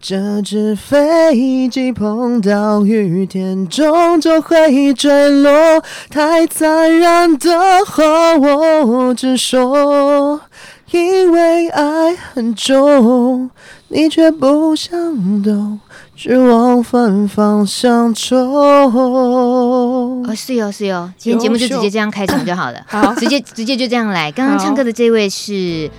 这只飞机碰到雨天，终究会坠落。太残忍的话我直说，因为爱很重，你却不想懂，只往反方向冲。哦，是哟，是哟，今天节目就直接这样开场就好了，好，直接直接就这样来。刚刚唱歌的这位是。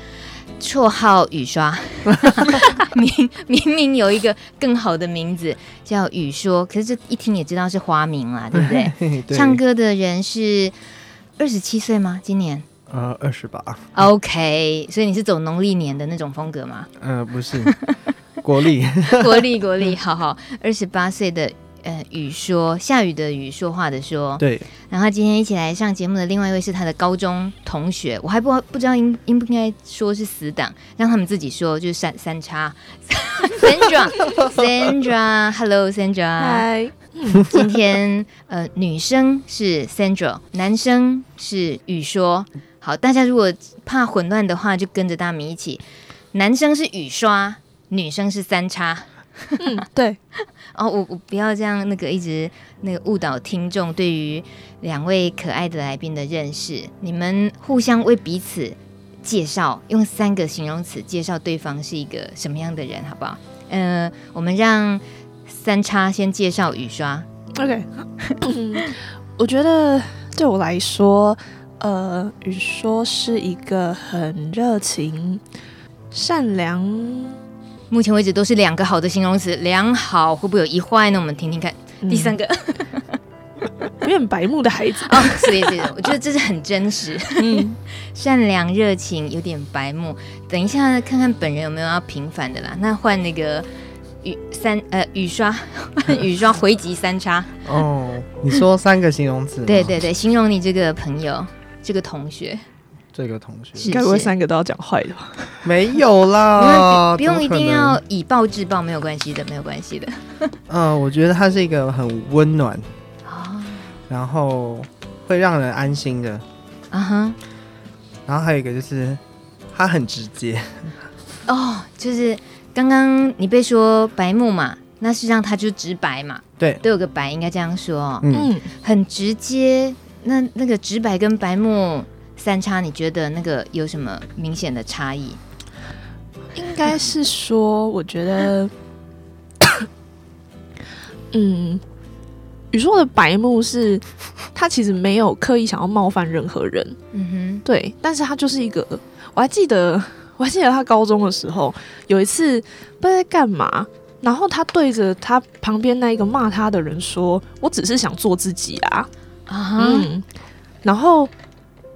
绰号雨刷，明明明有一个更好的名字叫雨说，可是这一听也知道是花名啦，对不对？对，唱歌的人是二十七岁吗？今年？呃，二十八。OK，所以你是走农历年的那种风格吗？呃，不是，国历，国历，国历，好好，二十八岁的。呃，雨说下雨的雨，说话的说。对。然后今天一起来上节目的另外一位是他的高中同学，我还不不知道应应不应该说是死党，让他们自己说，就是三三叉。Sandra，Sandra，Hello Sandra。嗨。今天呃，女生是 Sandra，男生是雨说。好，大家如果怕混乱的话，就跟着大米一起。男生是雨刷，女生是三叉。嗯，对。哦，我我不要这样，那个一直那个误导听众对于两位可爱的来宾的认识。你们互相为彼此介绍，用三个形容词介绍对方是一个什么样的人，好不好？呃，我们让三叉先介绍雨刷。OK，我觉得对我来说，呃，雨说是一个很热情、善良。目前为止都是两个好的形容词，良好会不会有一坏呢？我们听听看。嗯、第三个，有点白目的孩子哦，是的，是的，我觉得这是很真实。嗯，善良、热情，有点白目。等一下看看本人有没有要平反的啦。那换那个雨三呃雨刷，雨刷回击三叉。哦，你说三个形容词？对对对，形容你这个朋友，这个同学。这个同学应该不会三个都要讲坏的吧？没有啦，不用一定要以暴制暴，没有关系的，没有关系的。嗯、呃，我觉得他是一个很温暖，哦，然后会让人安心的，啊哈。然后还有一个就是他很直接，哦，就是刚刚你被说白目嘛，那实际上他就直白嘛，对，都有个白，应该这样说，嗯，很直接。那那个直白跟白目。三叉，你觉得那个有什么明显的差异？应该是说，我觉得，嗯，宇硕的白目是，他其实没有刻意想要冒犯任何人，嗯哼，对，但是他就是一个，我还记得，我还记得他高中的时候有一次不知道在干嘛，然后他对着他旁边那一个骂他的人说：“我只是想做自己啊。”啊，嗯，然后。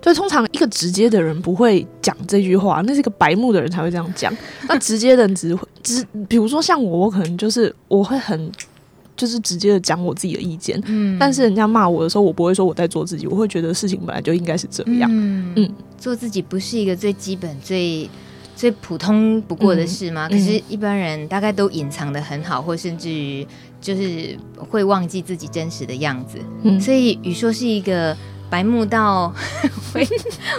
就通常一个直接的人不会讲这句话，那是一个白目的人才会这样讲。那直接的人只会直，比如说像我，我可能就是我会很就是直接的讲我自己的意见。嗯，但是人家骂我的时候，我不会说我在做自己，我会觉得事情本来就应该是这样。嗯，嗯，做自己不是一个最基本、最最普通不过的事吗？嗯，可是，一般人大概都隐藏的很好，或甚至于就是会忘记自己真实的样子。嗯，所以雨说是一个。白目到 会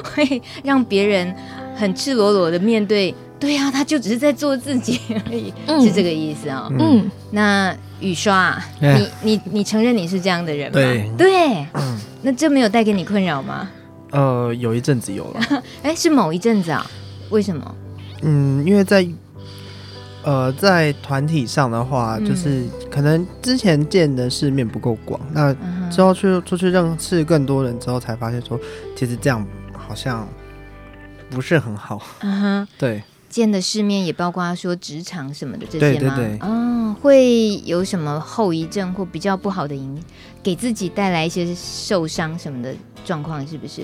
会让别人很赤裸裸的面对，对呀、啊，他就只是在做自己而已，嗯、是这个意思啊、哦。嗯，那雨刷，嗯、你你你承认你是这样的人吗？对，对，嗯，那这没有带给你困扰吗？呃，有一阵子有了，哎，是某一阵子啊？为什么？嗯，因为在。呃，在团体上的话，嗯、就是可能之前见的世面不够广，那之后去出去认识更多人之后，才发现说，其实这样好像不是很好。嗯哼，对，见的世面也包括说职场什么的这些吗？对对对。哦，会有什么后遗症或比较不好的影，给自己带来一些受伤什么的状况，是不是？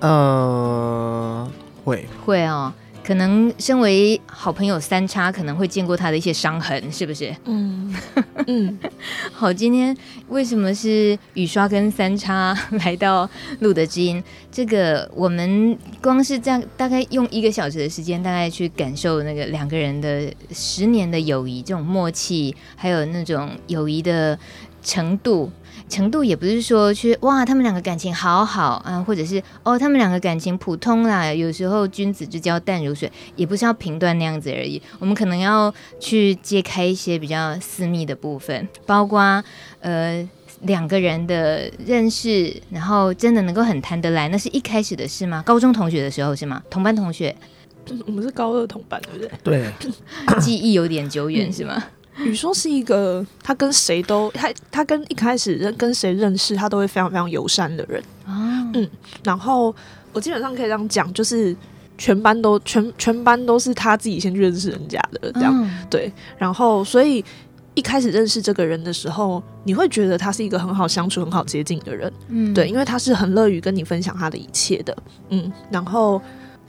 呃，会会哦。可能身为好朋友三叉，可能会见过他的一些伤痕，是不是？嗯，嗯，好，今天为什么是雨刷跟三叉来到路德之音？这个我们光是这样大概用一个小时的时间，大概去感受那个两个人的十年的友谊，这种默契，还有那种友谊的程度。程度也不是说去哇，他们两个感情好好啊，或者是哦，他们两个感情普通啦。有时候君子之交淡如水，也不是要评断那样子而已。我们可能要去揭开一些比较私密的部分，包括呃两个人的认识，然后真的能够很谈得来，那是一开始的事吗？高中同学的时候是吗？同班同学？我们是高二同班，对不对？对，记忆有点久远是吗？宇说是一个，他跟谁都他他跟一开始认跟谁认识，他都会非常非常友善的人啊。嗯，然后我基本上可以这样讲，就是全班都全全班都是他自己先去认识人家的，这样、嗯、对。然后所以一开始认识这个人的时候，你会觉得他是一个很好相处、很好接近的人。嗯，对，因为他是很乐于跟你分享他的一切的。嗯，然后。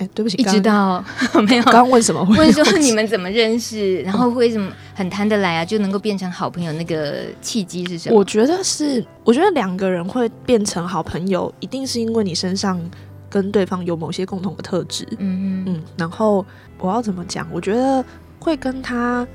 哎，对不起，一直到 没有。刚刚问什么？问说你们怎么认识，然后为什么很谈得来啊？就能够变成好朋友，那个契机是什么？我觉得是，我觉得两个人会变成好朋友，一定是因为你身上跟对方有某些共同的特质。嗯嗯。然后我要怎么讲？我觉得会跟他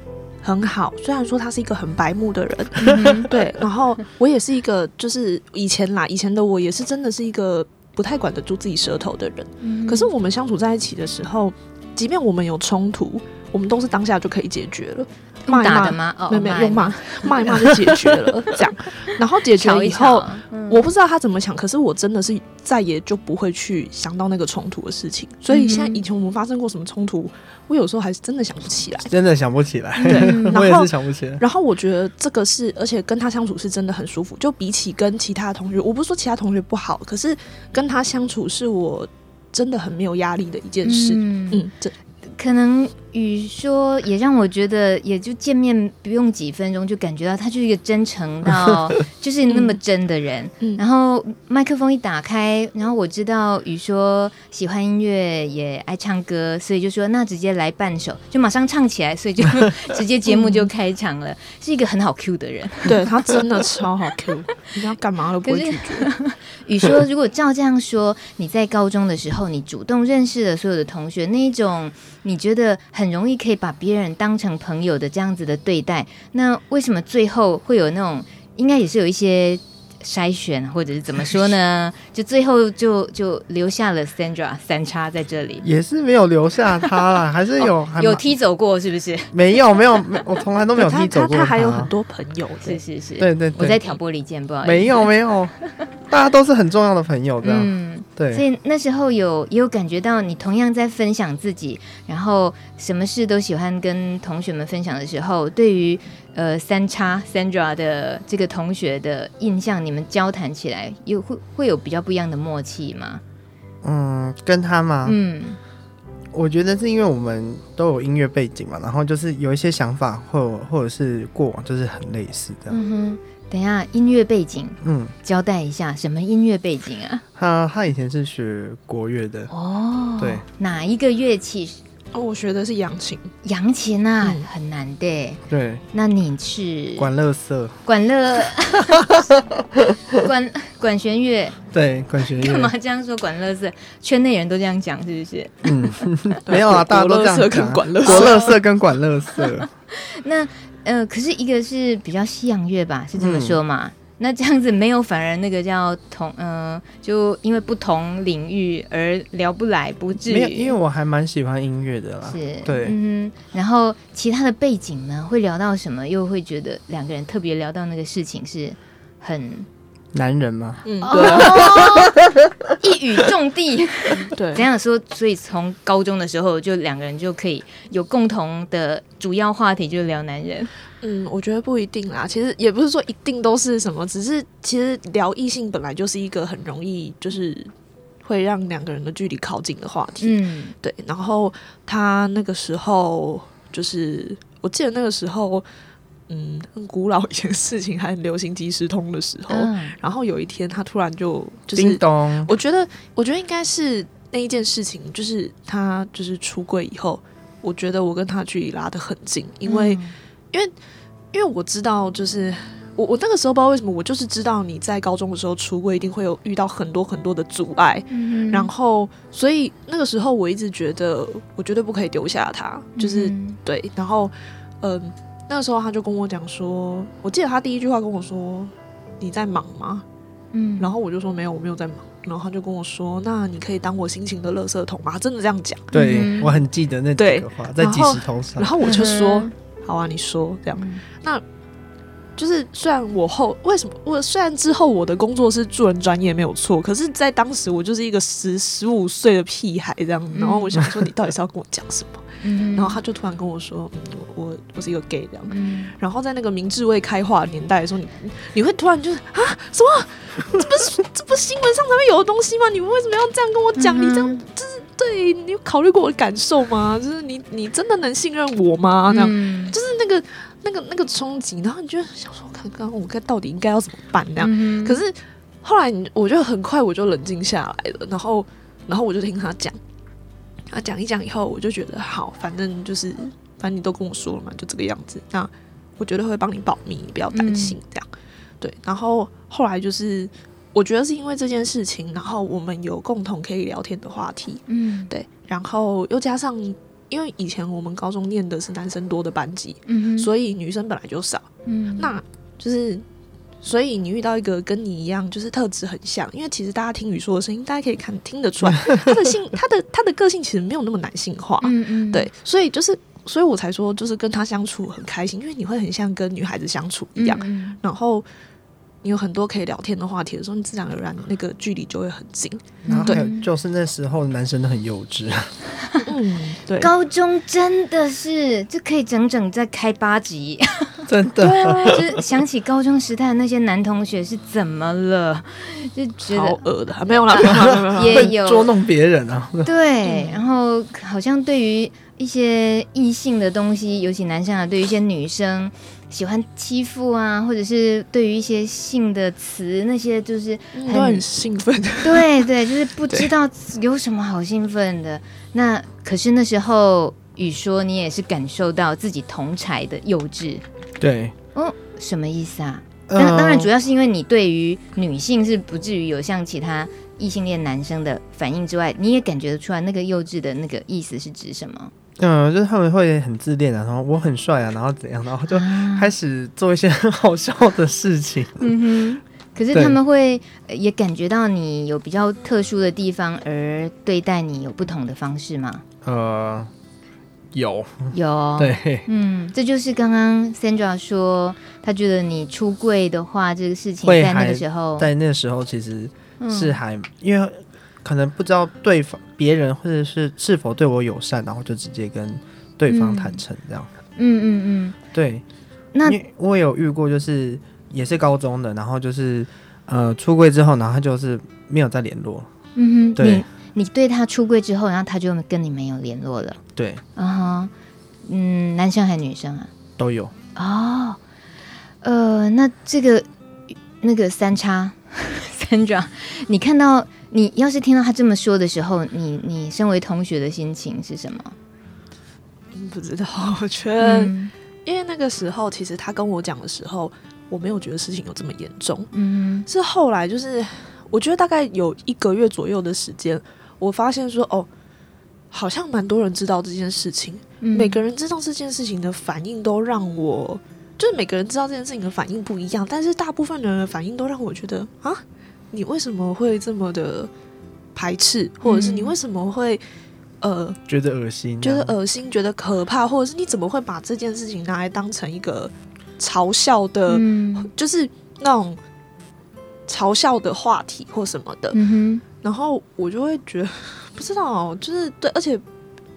很好，虽然说他是一个很白目的人，嗯、对。然后我也是一个，就是以前啦，以前的我也是真的是一个。不太管得住自己舌头的人，嗯、可是我们相处在一起的时候，即便我们有冲突，我们都是当下就可以解决了。骂打的吗？没有没有，用骂骂一骂就解决了，这样。然后解决了以后，我不知道他怎么想，可是我真的是再也就不会去想到那个冲突的事情。所以现在以前我们发生过什么冲突，我有时候还是真的想不起来，真的想不起来。对，然后我也是想不起来。然后我觉得这个是，而且跟他相处是真的很舒服。就比起跟其他同学，我不是说其他同学不好，可是跟他相处是我真的很没有压力的一件事。嗯，嗯，这。可能雨说也让我觉得，也就见面不用几分钟，就感觉到他就是一个真诚到 就是那么真的人。嗯、然后麦克风一打开，然后我知道雨说喜欢音乐，也爱唱歌，所以就说那直接来半首，就马上唱起来，所以就 直接节目就开场了。嗯、是一个很好 Q 的人，对他真的超好 Q，你要干嘛都不会拒绝。雨说，如果照这样说，你在高中的时候，你主动认识了所有的同学，那一种。你觉得很容易可以把别人当成朋友的这样子的对待，那为什么最后会有那种，应该也是有一些筛选，或者是怎么说呢？就最后就就留下了 Sandra 三叉在这里，也是没有留下他啦，还是有、哦、有踢走过，是不是？没有没有，我从来都没有 踢走过他。他还有很多朋友，是是是，对对对，我在挑拨离间，不好意思，没有没有。大家都是很重要的朋友，这样，嗯，对。所以那时候有也有感觉到，你同样在分享自己，然后什么事都喜欢跟同学们分享的时候，对于呃三叉 Sandra 的这个同学的印象，你们交谈起来有会会有比较不一样的默契吗？嗯，跟他吗？嗯，我觉得是因为我们都有音乐背景嘛，然后就是有一些想法或或者是过往，就是很类似的。嗯哼。等一下，音乐背景，嗯，交代一下，什么音乐背景啊？他他以前是学国乐的哦，对，哪一个乐器？哦，我学的是扬琴，扬琴啊，嗯、很难的。对，那你是管乐色，管乐，管管弦乐，对，管弦乐。干嘛这样说？管乐色，圈内人都这样讲，是不是？嗯，没有啊，大家都这样讲，管乐国乐色跟管乐色。那。呃，可是一个是比较西洋乐吧，是这么说嘛？嗯、那这样子没有，反而那个叫同，呃，就因为不同领域而聊不来，不至于。没有，因为我还蛮喜欢音乐的啦。是，对，嗯。然后其他的背景呢，会聊到什么？又会觉得两个人特别聊到那个事情是很。男人吗？嗯，对啊，一语中的。对，怎样说，所以从高中的时候，就两个人就可以有共同的主要话题，就是聊男人。嗯，我觉得不一定啦。其实也不是说一定都是什么，只是其实聊异性本来就是一个很容易，就是会让两个人的距离靠近的话题。嗯，对。然后他那个时候，就是我记得那个时候。嗯，很古老一件事情还很流行即时通的时候，嗯、然后有一天他突然就就是，叮咚。我觉得我觉得应该是那一件事情，就是他就是出柜以后，我觉得我跟他距离拉得很近，因为、嗯、因为因为我知道，就是我我那个时候不知道为什么，我就是知道你在高中的时候出柜一定会有遇到很多很多的阻碍，嗯、然后所以那个时候我一直觉得我绝对不可以丢下他，就是、嗯、对，然后嗯、呃，那个时候他就跟我讲说，我记得他第一句话跟我说，你在忙吗？嗯，然后我就说没有，我没有在忙。然后他就跟我说：“那你可以当我心情的垃圾桶吗？”他真的这样讲。对、嗯、我很记得那几个话，在几十头上。然后我就说：“嗯、好啊，你说这样。嗯”那就是虽然我后为什么我虽然之后我的工作是助人专业没有错，可是在当时我就是一个十十五岁的屁孩这样。然后我想说，你到底是要跟我讲什么？嗯、然后他就突然跟我说：“嗯、我我是一个 gay 这样。嗯”然后在那个明智未开化的年代的时候，你你会突然就是啊什么？这不是这不是新闻上才会有的东西吗？你们为什么要这样跟我讲？嗯、你这样就是对你有考虑过我的感受吗？就是你你真的能信任我吗？这样、嗯、就是那个那个那个冲击，然后你就想说，看刚刚我该到底应该要怎么办？那样，嗯、可是后来你我就很快我就冷静下来了，然后然后我就听他讲。他，讲一讲以后，我就觉得好，反正就是，反正你都跟我说了嘛，就这个样子。那我觉得会帮你保密，你不要担心这样。嗯、对，然后后来就是，我觉得是因为这件事情，然后我们有共同可以聊天的话题。嗯，对，然后又加上，因为以前我们高中念的是男生多的班级，嗯，所以女生本来就少。嗯，那就是。所以你遇到一个跟你一样，就是特质很像，因为其实大家听雨说的声音，大家可以看听得出来，他的性，他的他的个性其实没有那么男性化，嗯。嗯，对，所以就是，所以我才说，就是跟他相处很开心，因为你会很像跟女孩子相处一样，嗯嗯，然后你有很多可以聊天的话题的时候，你自然而然那个距离就会很近。然后还有就是那时候男生都很幼稚，嗯，对，高中真的是就可以整整再开八集。真的，对啊，就是想起高中时代的那些男同学是怎么了，就觉得好恶的，没有啦，没有啦，也有捉弄别人啊。对，然后好像对于一些异性的东西，尤其男生啊，对于一些女生喜欢欺负啊，或者是对于一些性的词，那些就是很，很兴奋。对对，就是不知道有什么好兴奋的。那可是那时候雨说，你也是感受到自己同才的幼稚。对，哦，什么意思啊？当、呃、当然，主要是因为你对于女性是不至于有像其他异性恋男生的反应之外，你也感觉得出来那个幼稚的那个意思是指什么？嗯、呃，就是他们会很自恋啊，然后我很帅啊，然后怎样，然后就开始做一些很 好笑的事情。嗯哼，可是他们会也感觉到你有比较特殊的地方，而对待你有不同的方式吗？呃。有有 对，嗯，这就是刚刚 Sandra 说，他觉得你出柜的话，这个事情在那个时候，在那个时候其实是还、嗯、因为可能不知道对方别人或者是是否对我友善，然后就直接跟对方坦诚这样。嗯嗯嗯，嗯对。那我有遇过，就是也是高中的，然后就是呃出柜之后，然后他就是没有再联络。嗯哼，对。你对他出柜之后，然后他就跟你没有联络了。对，啊、uh，huh, 嗯，男生还是女生啊？都有。哦，呃，那这个那个三叉 三爪，你看到你要是听到他这么说的时候，你你身为同学的心情是什么？不知道，我觉得，嗯、因为那个时候其实他跟我讲的时候，我没有觉得事情有这么严重。嗯，是后来就是，我觉得大概有一个月左右的时间。我发现说哦，好像蛮多人知道这件事情。嗯、每个人知道这件事情的反应都让我，就是每个人知道这件事情的反应不一样，但是大部分人的反应都让我觉得啊，你为什么会这么的排斥，或者是你为什么会呃觉得恶心，觉得恶心，觉得可怕，或者是你怎么会把这件事情拿来当成一个嘲笑的，嗯、就是那种嘲笑的话题或什么的。然后我就会觉得，不知道，就是对，而且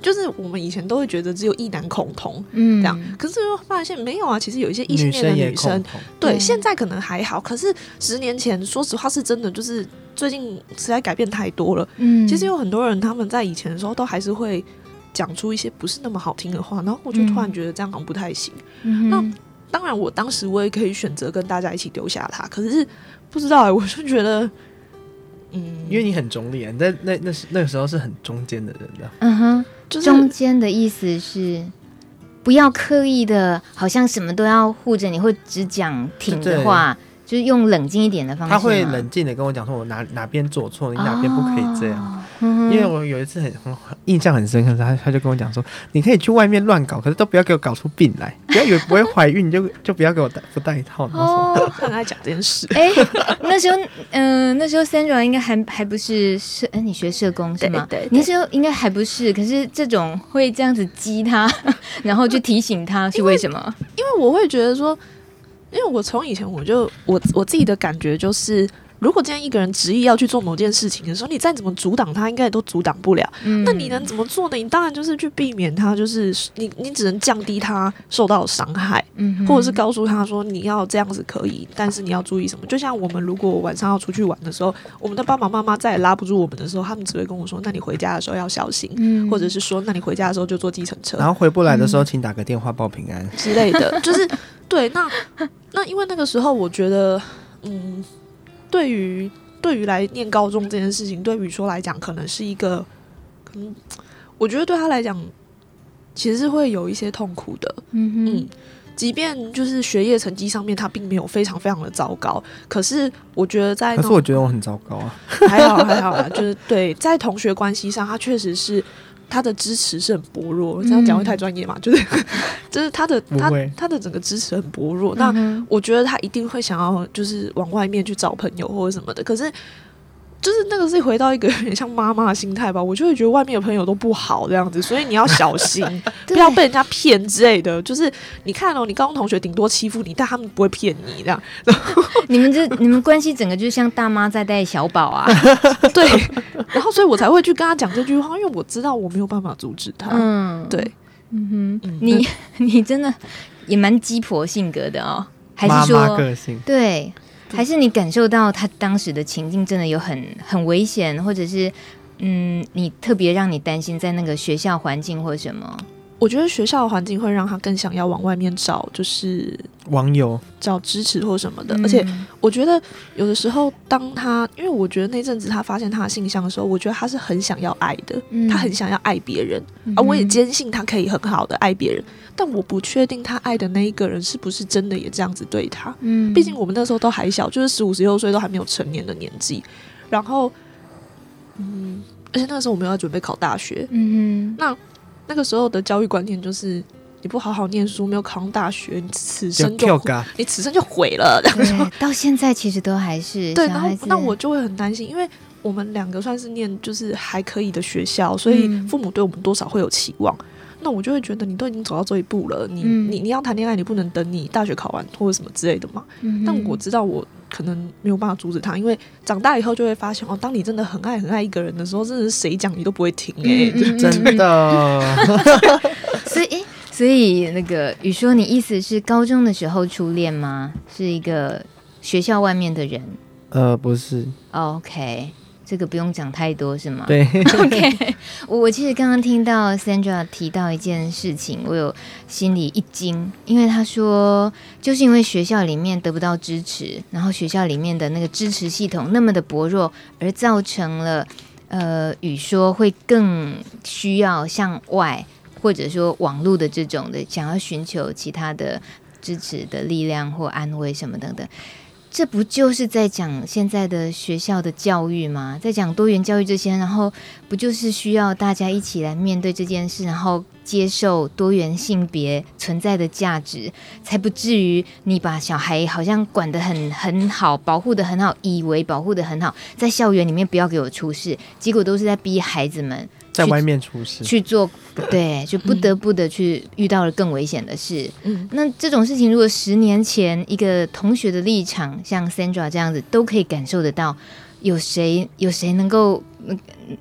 就是我们以前都会觉得只有异男恐同，嗯，这样，可是又发现没有啊，其实有一些异性恋的女生，女生对，嗯、现在可能还好，可是十年前，说实话是真的，就是最近实在改变太多了，嗯，其实有很多人他们在以前的时候都还是会讲出一些不是那么好听的话，然后我就突然觉得这样好像不太行。嗯、那当然，我当时我也可以选择跟大家一起丢下他，可是不知道哎、欸，我就觉得。嗯，因为你很中立啊，在那那时那个时候是很中间的人的。嗯哼，就是中间的意思是，不要刻意的，好像什么都要护着你，会只讲挺的话。就是用冷静一点的方式，他会冷静的跟我讲说，我哪哪边做错，你哪边不可以这样。哦、因为我有一次很很印象很深刻，他他就跟我讲说，你可以去外面乱搞，可是都不要给我搞出病来。不要以为不会怀孕，你就就不要给我带不带一套。哦，跟他讲这件事。哎、欸，那时候，嗯、呃，那时候 Sandra 应该还还不是社，哎、欸，你学社工是吗？对，那时候应该还不是。可是这种会这样子激他，然后就提醒他是为什么？因为，因为我会觉得说。因为我从以前我就我我自己的感觉就是，如果今天一个人执意要去做某件事情的时候，你再怎么阻挡他，应该也都阻挡不了。嗯、那你能怎么做呢？你当然就是去避免他，就是你你只能降低他受到的伤害，嗯，或者是告诉他说你要这样子可以，但是你要注意什么？就像我们如果晚上要出去玩的时候，我们的爸爸妈妈再也拉不住我们的时候，他们只会跟我说：“那你回家的时候要小心。嗯”或者是说：“那你回家的时候就坐计程车。”然后回不来的时候，请打个电话报平安之类的，就是。对，那那因为那个时候，我觉得，嗯，对于对于来念高中这件事情，对于说来讲，可能是一个，嗯，我觉得对他来讲，其实是会有一些痛苦的。嗯哼嗯，即便就是学业成绩上面，他并没有非常非常的糟糕，可是我觉得在，可是我觉得我很糟糕啊，还好还好啊，就是对，在同学关系上，他确实是。他的支持是很薄弱，这样讲会太专业嘛？嗯、就是，就是他的他他的整个支持很薄弱。嗯、那我觉得他一定会想要就是往外面去找朋友或者什么的，可是。就是那个是回到一个有点像妈妈的心态吧，我就会觉得外面的朋友都不好这样子，所以你要小心，不要被人家骗之类的。就是你看哦，你高中同学顶多欺负你，但他们不会骗你这样。你们这你们关系整个就是像大妈在带小宝啊，对。然后所以我才会去跟他讲这句话，因为我知道我没有办法阻止他。嗯，对，嗯哼，你 你真的也蛮鸡婆性格的哦，还是说妈妈个性？对。还是你感受到他当时的情境真的有很很危险，或者是嗯，你特别让你担心在那个学校环境或什么？我觉得学校的环境会让他更想要往外面找，就是网友找支持或什么的。嗯、而且我觉得有的时候，当他因为我觉得那阵子他发现他的性向的时候，我觉得他是很想要爱的，嗯、他很想要爱别人，而、嗯、我也坚信他可以很好的爱别人。但我不确定他爱的那一个人是不是真的也这样子对他。嗯，毕竟我们那时候都还小，就是十五、十六岁都还没有成年的年纪。然后，嗯，而且那个时候我们要准备考大学。嗯哼，那。那个时候的教育观念就是，你不好好念书，没有考上大学，你此生就你此生就毁了。到现在其实都还是 对，然后那我就会很担心，因为我们两个算是念就是还可以的学校，所以父母对我们多少会有期望。嗯、那我就会觉得，你都已经走到这一步了，你、嗯、你你要谈恋爱，你不能等你大学考完或者什么之类的嘛。嗯、但我知道我。可能没有办法阻止他，因为长大以后就会发现哦，当你真的很爱很爱一个人的时候，真的是谁讲你都不会听哎、欸，嗯、真的。所以，所以那个宇说，你意思是高中的时候初恋吗？是一个学校外面的人？呃，不是。OK。这个不用讲太多是吗？对，OK。我我其实刚刚听到 Sandra 提到一件事情，我有心里一惊，因为他说就是因为学校里面得不到支持，然后学校里面的那个支持系统那么的薄弱，而造成了呃语说会更需要向外或者说网络的这种的想要寻求其他的支持的力量或安慰什么等等。这不就是在讲现在的学校的教育吗？在讲多元教育这些，然后不就是需要大家一起来面对这件事，然后接受多元性别存在的价值，才不至于你把小孩好像管得很很好，保护得很好，以为保护得很好，在校园里面不要给我出事，结果都是在逼孩子们。在外面出事去做，对，就不得不的去遇到了更危险的事。嗯，那这种事情，如果十年前一个同学的立场，像 Sandra 这样子，都可以感受得到，有谁有谁能够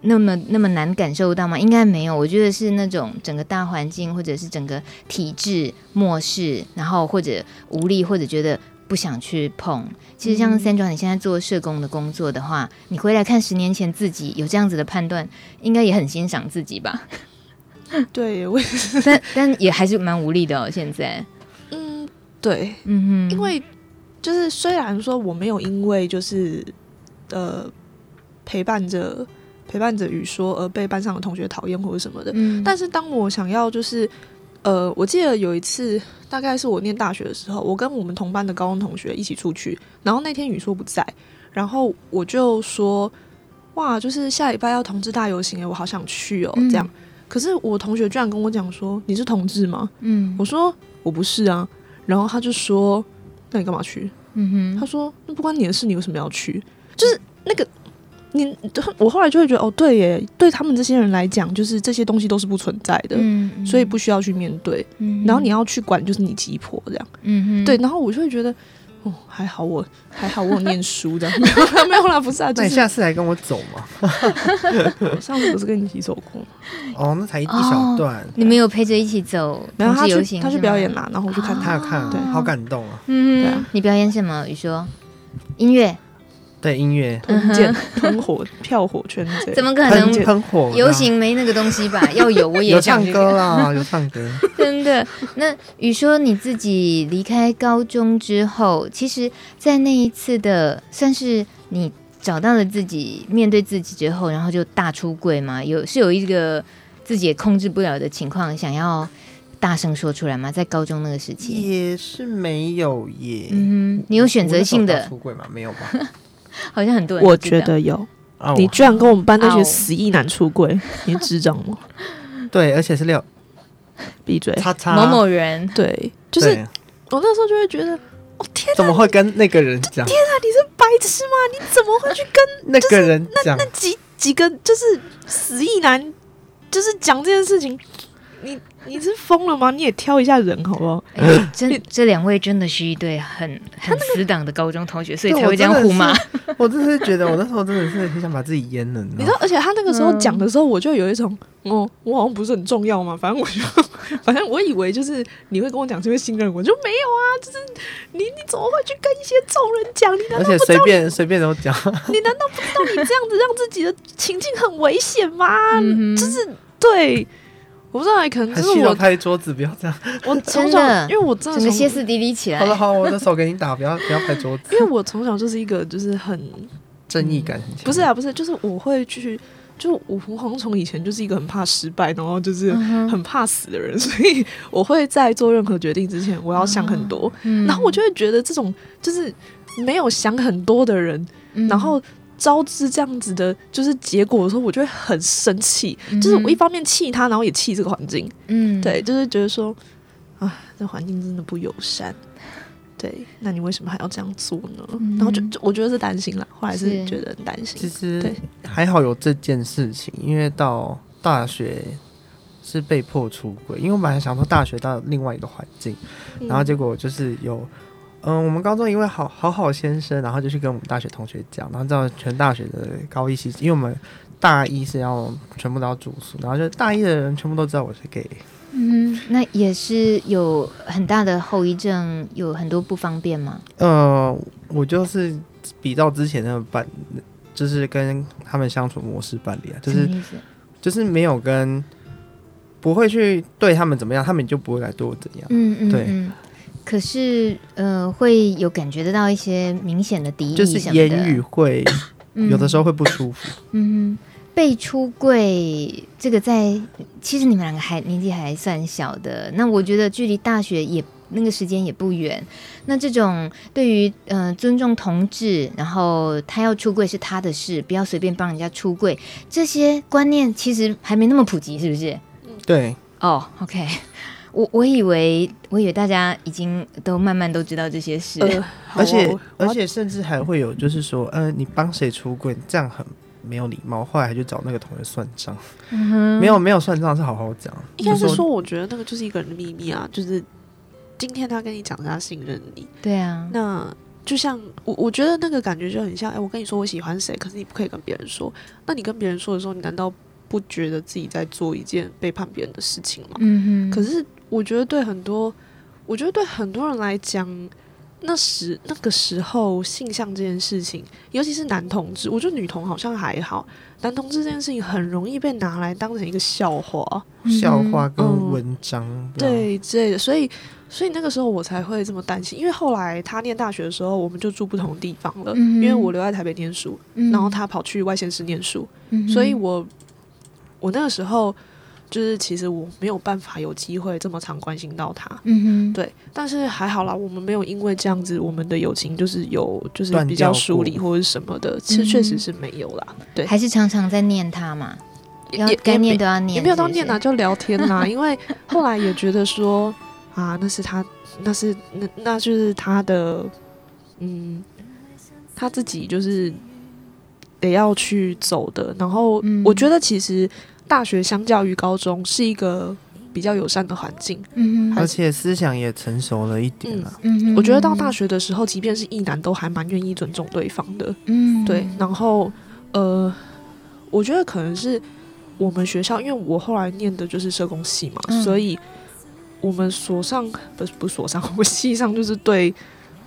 那么那么难感受到吗？应该没有。我觉得是那种整个大环境，或者是整个体制漠视，然后或者无力，或者觉得。不想去碰。其实像 Sandra，你现在做社工的工作的话，你回来看十年前自己有这样子的判断，应该也很欣赏自己吧？对，我也是。但但也还是蛮无力的哦。现在，嗯，对，嗯哼，因为就是虽然说我没有因为就是呃陪伴着陪伴着雨说而被班上的同学讨厌或者什么的，嗯，但是当我想要就是。呃，我记得有一次，大概是我念大学的时候，我跟我们同班的高中同学一起出去，然后那天雨硕不在，然后我就说，哇，就是下礼拜要同志大游行，我好想去哦，这样。嗯、可是我同学居然跟我讲说，你是同志吗？嗯，我说我不是啊，然后他就说，那你干嘛去？嗯哼，他说那不关你的事，你为什么要去？就是那个。你我后来就会觉得哦，对耶，对他们这些人来讲，就是这些东西都是不存在的，嗯嗯、所以不需要去面对。嗯、然后你要去管，就是你鸡婆这样。嗯对，然后我就会觉得，哦，还好我还好我有念书的，没有啦，没有啦，不是啊。就是、那你下次来跟我走嘛？上次不是跟你一起走过吗？哦，那才一小段。哦、你们有陪着一起走？然后他去他去表演啦，然后我就看他有看，对，好感动啊。嗯，对啊。你表演什么？你说音乐。对音乐，喷箭、喷火、跳火圈，怎么可能喷火？游行没那个东西吧？要有我也 有唱歌啦，有唱歌。真的？那雨说你自己离开高中之后，其实，在那一次的算是你找到了自己，面对自己之后，然后就大出柜吗？有是有一个自己也控制不了的情况，想要大声说出来吗？在高中那个时期也是没有耶。嗯，你有选择性的出柜吗？没有吧？好像很多人，我觉得有。你居然跟我们班那群死意男出柜，你智障吗？对，而且是六，闭嘴。叉叉某某人，对，就是我那时候就会觉得，哦天，怎么会跟那个人讲？天啊，你是白痴吗？你怎么会去跟 那个人讲？那那几几个就是死意男，就是讲这件事情，你。你是疯了吗？你也挑一下人好不好？欸、这这两位真的是一对很很死党的高中同学，所以才会这样互骂。我真的是觉得，我那时候真的是很想把自己阉了。你知道，而且他那个时候讲的时候，我就有一种，哦，我好像不是很重要嘛。反正我就，反正我以为就是你会跟我讲这个信任，我就没有啊。就是你你怎么会去跟一些众人讲？你难道不知道？而且随便随便都讲。你难道不知道你这样子让自己的情境很危险吗？嗯、就是对。我不知道，可能就是我拍桌子，不要这样。我 从小，因为我真的整个歇斯底里起来。好了，好，我的手给你打，不要不要拍桌子。因为我从小就是一个就是很 正义感很强。不是啊，不是，就是我会去，就我好像从以前就是一个很怕失败，然后就是很怕死的人，所以我会在做任何决定之前，我要想很多。然后我就会觉得这种就是没有想很多的人，然后。招致这样子的，就是结果的时候，我就会很生气。嗯、就是我一方面气他，然后也气这个环境。嗯，对，就是觉得说，啊，这环境真的不友善。对，那你为什么还要这样做呢？嗯、然后就，就我觉得是担心了，后来是觉得很担心。其实，还好有这件事情，因为到大学是被迫出轨，因为我本来想说大学到另外一个环境，嗯、然后结果就是有。嗯，我们高中一位好好好先生，然后就去跟我们大学同学讲，然后知道全大学的高一系，因为我们大一是要全部都要住宿，然后就大一的人全部都知道我是 gay。嗯，那也是有很大的后遗症，有很多不方便吗？呃，我就是比照之前那个办，就是跟他们相处模式办理啊，就是就是没有跟不会去对他们怎么样，他们就不会来对我怎样。嗯嗯，对。可是，呃，会有感觉得到一些明显的敌意，就是言语会有的时候会不舒服。嗯，被出柜这个在其实你们两个还年纪还算小的，那我觉得距离大学也那个时间也不远。那这种对于呃尊重同志，然后他要出柜是他的事，不要随便帮人家出柜，这些观念其实还没那么普及，是不是？对。哦，OK。我我以为我以为大家已经都慢慢都知道这些事，呃、而且而且甚至还会有就是说，呃，你帮谁出柜这样很没有礼貌，后来还去找那个同学算账，嗯、没有没有算账是好好讲，应该是说我觉得那个就是一个人的秘密啊，就是今天他跟你讲他信任你，对啊，那就像我我觉得那个感觉就很像，哎，我跟你说我喜欢谁，可是你不可以跟别人说，那你跟别人说的时候，你难道不觉得自己在做一件背叛别人的事情吗？嗯哼，可是。我觉得对很多，我觉得对很多人来讲，那时那个时候性向这件事情，尤其是男同志，我觉得女同好像还好，男同志这件事情很容易被拿来当成一个笑话，笑话跟文章，嗯、对之类的，所以所以那个时候我才会这么担心，因为后来他念大学的时候，我们就住不同地方了，嗯、因为我留在台北念书，嗯、然后他跑去外县市念书，嗯、所以我我那个时候。就是其实我没有办法有机会这么常关心到他，嗯哼，对，但是还好啦，我们没有因为这样子，我们的友情就是有就是比较疏离或者什么的，其实确实是没有啦，对，还是常常在念他嘛，也该念都要念，也没有到念啊，就聊天呐，因为后来也觉得说啊，那是他，那是那那就是他的，嗯，他自己就是得要去走的，然后我觉得其实。大学相较于高中是一个比较友善的环境，嗯，而且思想也成熟了一点了。嗯，我觉得到大学的时候，即便是异男，都还蛮愿意尊重对方的。嗯，对。然后，呃，我觉得可能是我们学校，因为我后来念的就是社工系嘛，嗯，所以我们所上不是不是所上，我系上就是对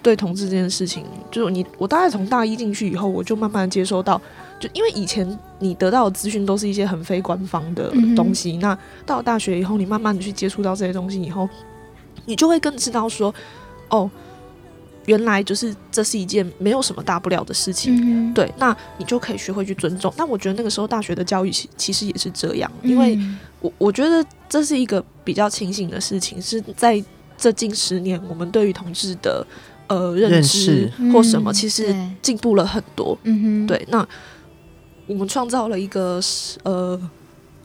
对同志这件事情，就是你我大概从大一进去以后，我就慢慢接收到。就因为以前你得到的资讯都是一些很非官方的东西，嗯、那到了大学以后，你慢慢的去接触到这些东西以后，你就会更知道说，哦，原来就是这是一件没有什么大不了的事情，嗯、对，那你就可以学会去尊重。那我觉得那个时候大学的教育其其实也是这样，因为我我觉得这是一个比较清醒的事情，是在这近十年我们对于同志的呃认知或什么，其实进步了很多，嗯对，那。我们创造了一个呃，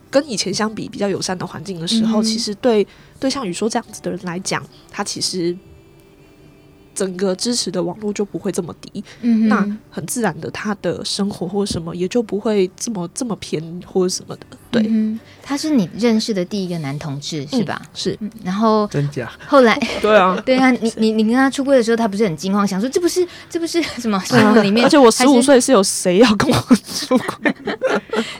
跟以前相比比较友善的环境的时候，嗯、其实对对像宇说这样子的人来讲，他其实。整个支持的网络就不会这么低，嗯、那很自然的，他的生活或什么也就不会这么这么偏或者什么的。对、嗯，他是你认识的第一个男同志是吧？嗯、是，然后真假？后来 对啊，对啊，你你你跟他出柜的时候，他不是很惊慌，想说这不是这不是 什么新闻里面？而且我十五岁是有谁要跟我出柜？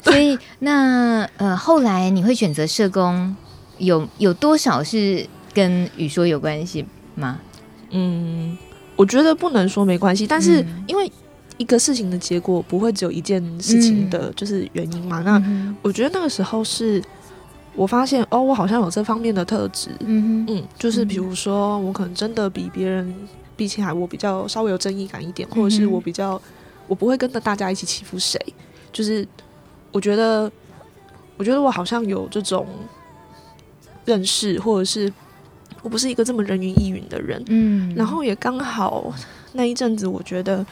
所以那呃，后来你会选择社工，有有多少是跟雨说有关系吗？嗯，我觉得不能说没关系，但是因为一个事情的结果不会只有一件事情的，就是原因嘛。嗯、那我觉得那个时候是我发现哦，我好像有这方面的特质。嗯嗯，就是比如说我可能真的比别人比起来，我比较稍微有正义感一点，或者是我比较我不会跟着大家一起欺负谁。就是我觉得，我觉得我好像有这种认识，或者是。我不是一个这么人云亦云的人，嗯，然后也刚好那一阵子，我觉得，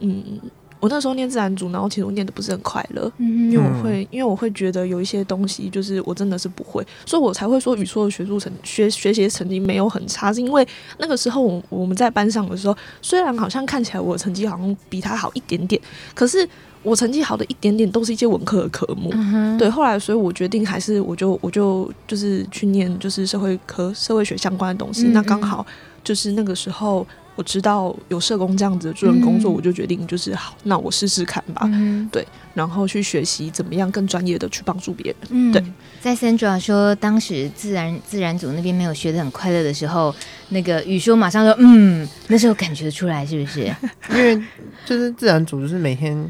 嗯，我那时候念自然组，然后其实我念的不是很快乐，嗯，因为我会，因为我会觉得有一些东西就是我真的是不会，所以我才会说宇硕的学术成学学习成绩没有很差，是因为那个时候我我们在班上的时候，虽然好像看起来我的成绩好像比他好一点点，可是。我成绩好的一点点都是一些文科的科目，嗯、对。后来，所以我决定还是我就我就就是去念就是社会科、社会学相关的东西。嗯嗯，那刚好就是那个时候，我知道有社工这样子的助人工作，嗯、我就决定就是好，那我试试看吧。嗯、对，然后去学习怎么样更专业的去帮助别人。嗯、对，在 Sandra 说当时自然自然组那边没有学的很快乐的时候，那个宇硕马上说：“嗯，那时候感觉出来是不是？因为就是自然组就是每天。”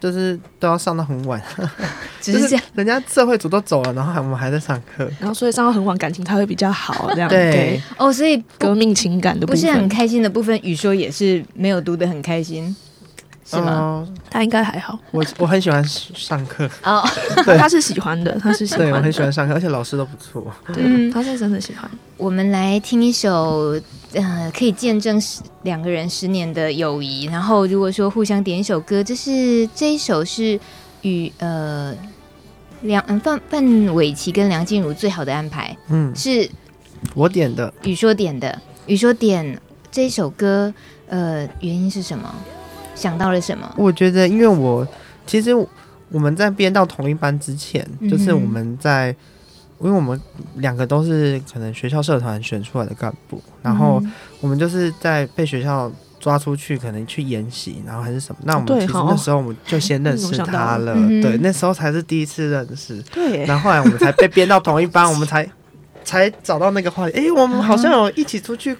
就是都要上到很晚，只是这样，人家社会组都走了，然后还我们还在上课，然后所以上到很晚，感情才会比较好，这样。对，对。哦，所以革命情感的部分。不是很开心的部分，宇说也是没有读的很开心。是吗？呃、他应该还好。我我很喜欢上课哦，对，他是喜欢的，他是喜欢。对，我很喜欢上课，而且老师都不错。对，嗯、他是真的喜欢。我们来听一首，呃，可以见证十两个人十年的友谊。然后，如果说互相点一首歌，这是这一首是与呃梁范范玮琪跟梁静茹最好的安排。嗯，是我点的，雨说点的，雨说点这一首歌，呃，原因是什么？想到了什么？我觉得，因为我其实我们在编到同一班之前，嗯、就是我们在，因为我们两个都是可能学校社团选出来的干部，然后我们就是在被学校抓出去，可能去研习，然后还是什么。那我们其实那时候我们就先认识他了，嗯、对，那时候才是第一次认识。对，然后后来我们才被编到同一班，我们才才找到那个话题。哎、欸，我们好像有一起出去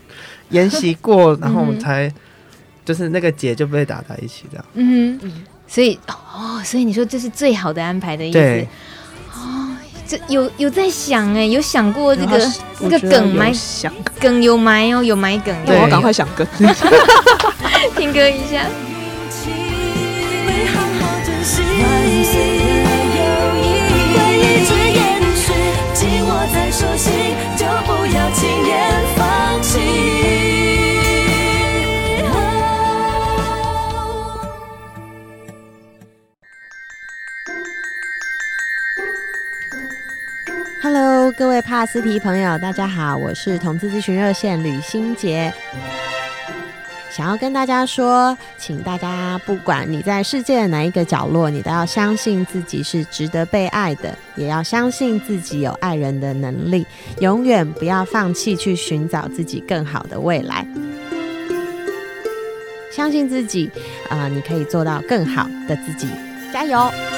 研习过，然后我们才。就是那个结就被打在一起这样，嗯哼，所以哦，所以你说这是最好的安排的意思，对。哦，这有有在想哎，有想过这个那个梗埋想。梗有埋哦，有埋梗，对，我赶快想梗，听歌一下。hello 各位帕斯皮朋友大家好我是同志咨询热线吕新杰。想要跟大家说请大家不管你在世界的哪一个角落你都要相信自己是值得被爱的也要相信自己有爱人的能力永远不要放弃去寻找自己更好的未来。相信自己啊你可以做到更好的自己加油。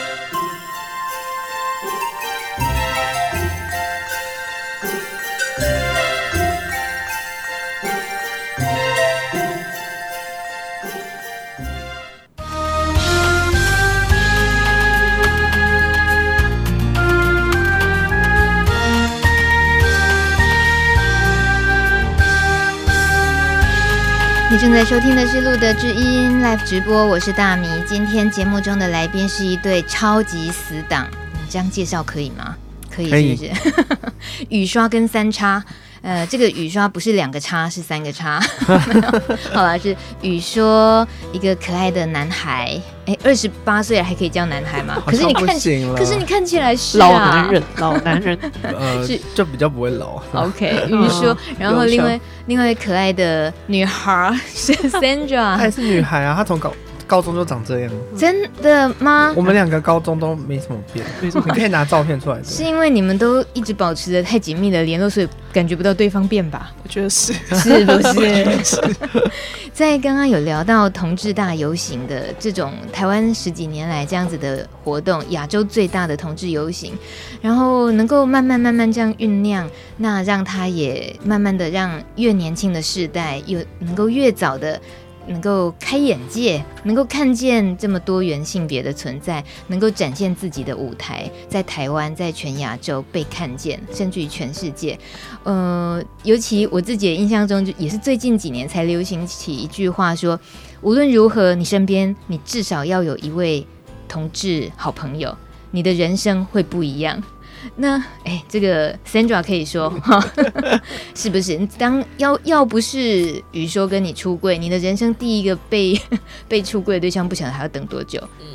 在收听的是《路德之音》Live 直播，我是大米。今天节目中的来宾是一对超级死党，你这样介绍可以吗？可以，是不是？雨刷跟三叉。呃，这个雨刷不是两个叉，是三个叉。好了，是雨说一个可爱的男孩，哎，二十八岁还可以叫男孩吗？可是你看，可是你看起来是、啊、老男人，老男人，呃，是就比较不会老。OK，雨说，然后另外另外可爱的女孩是 Sandra，她也是女孩啊，她从高。高中就长这样，真的吗？我们两个高中都没什么变，没什么。你可以拿照片出来。是因为你们都一直保持着太紧密的联络，所以感觉不到对方变吧？我觉得是，是不是？在刚刚有聊到同志大游行的这种台湾十几年来这样子的活动，亚洲最大的同志游行，然后能够慢慢慢慢这样酝酿，那让他也慢慢的让越年轻的世代有能够越早的。能够开眼界，能够看见这么多元性别的存在，能够展现自己的舞台，在台湾，在全亚洲被看见，甚至于全世界。呃，尤其我自己的印象中，就也是最近几年才流行起一句话说：无论如何，你身边你至少要有一位同志好朋友，你的人生会不一样。那哎，这个 Sandra 可以说哈，是不是？当要要不是雨说跟你出柜，你的人生第一个被 被出柜的对象，不晓得还要等多久。嗯，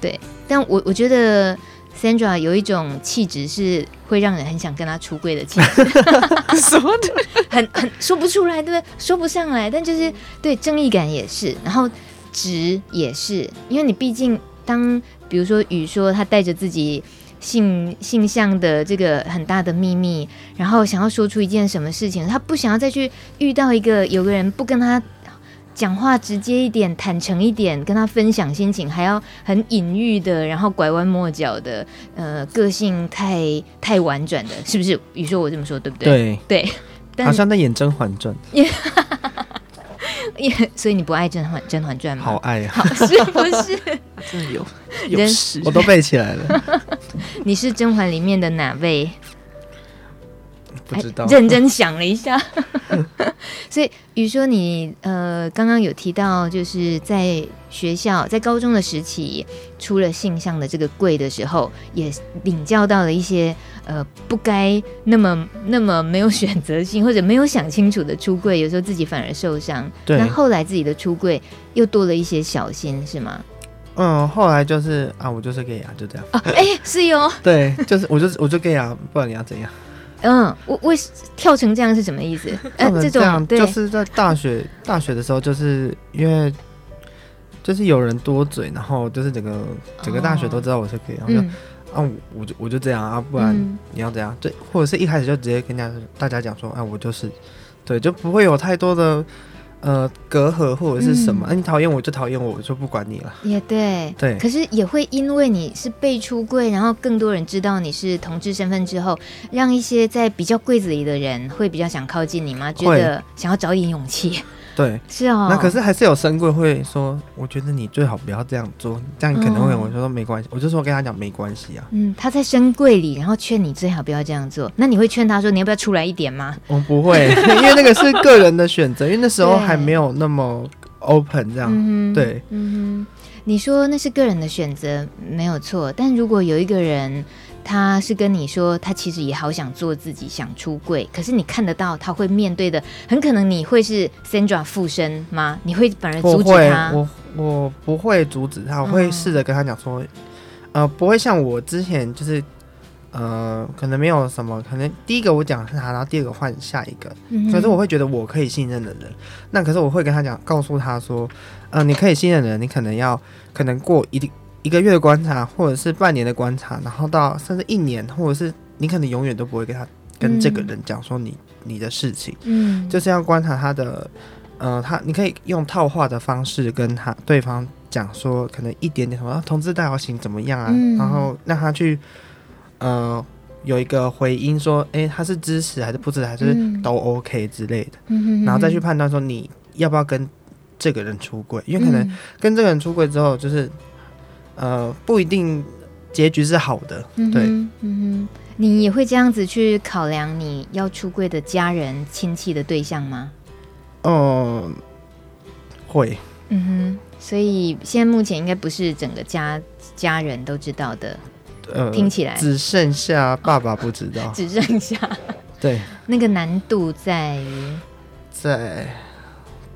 对。但我我觉得 Sandra 有一种气质，是会让人很想跟他出柜的气质。什么的？很很说不出来，对不对？说不上来。但就是对正义感也是，然后直也是，因为你毕竟当比如说雨说他带着自己。性性向的这个很大的秘密，然后想要说出一件什么事情，他不想要再去遇到一个有个人不跟他讲话直接一点、坦诚一点，跟他分享心情，还要很隐喻的，然后拐弯抹角的，呃，个性太太婉转的，是不是？你说我这么说对不对？对对，好像在演《甄嬛传》。所以你不爱甄嬛《甄嬛传》吗？好爱啊！是不是？真的有，有我都背起来了。你是甄嬛里面的哪位？不知道。认真想了一下。所以，雨说你呃，刚刚有提到，就是在学校在高中的时期出了性向的这个柜的时候，也领教到了一些。呃，不该那么那么没有选择性，或者没有想清楚的出柜，有时候自己反而受伤。对。那后来自己的出柜又多了一些小心，是吗？嗯，后来就是啊，我就是 gay 啊，就这样。哎、啊欸，是哟。对，就是我就我就 gay 啊，不然你要怎样？嗯，我为跳成这样是什么意思？呃，这种就是在大学大学的时候，就是因为就是有人多嘴，然后就是整个整个大学都知道我是 gay，然后就。嗯啊，我就我就这样啊，不然你要怎样？对、嗯，或者是一开始就直接跟大家大家讲说，啊，我就是，对，就不会有太多的呃隔阂或者是什么。嗯啊、你讨厌我就讨厌我，我就不管你了。也对，对。可是也会因为你是被出柜，然后更多人知道你是同志身份之后，让一些在比较柜子里的人会比较想靠近你吗？觉得想要找点勇气。对，是哦。那可是还是有深柜会说，我觉得你最好不要这样做，这样可能会我说说没关系，我就说跟他讲没关系啊。嗯，他在深柜里，然后劝你最好不要这样做。那你会劝他说，你要不要出来一点吗？我不会，因为那个是个人的选择，因为那时候还没有那么 open 这样。嗯、对，嗯哼，你说那是个人的选择没有错，但如果有一个人。他是跟你说，他其实也好想做自己，想出柜。可是你看得到他会面对的，很可能你会是 Sandra 附身吗？你会反而阻止他？我我不会阻止他，我会试着跟他讲说，嗯、呃，不会像我之前就是呃，可能没有什么，可能第一个我讲是他，然后第二个换下一个。嗯、可是我会觉得我可以信任的人，那可是我会跟他讲，告诉他说，呃，你可以信任的人，你可能要可能过一一个月的观察，或者是半年的观察，然后到甚至一年，或者是你可能永远都不会跟他跟这个人讲说你、嗯、你的事情，嗯，就是要观察他的，呃，他你可以用套话的方式跟他对方讲说，可能一点点什么同志大游行怎么样啊，嗯、然后让他去。呃，有一个回音说，哎、欸，他是支持还是不支持，还是都 OK 之类的，嗯、然后再去判断说你要不要跟这个人出柜，因为可能跟这个人出柜之后，就是呃不一定结局是好的，嗯、对，嗯哼，你也会这样子去考量你要出柜的家人亲戚的对象吗？嗯、呃，会，嗯哼，所以现在目前应该不是整个家家人都知道的。呃，听起来。只剩下爸爸不知道，只剩下。对，那个难度在于？在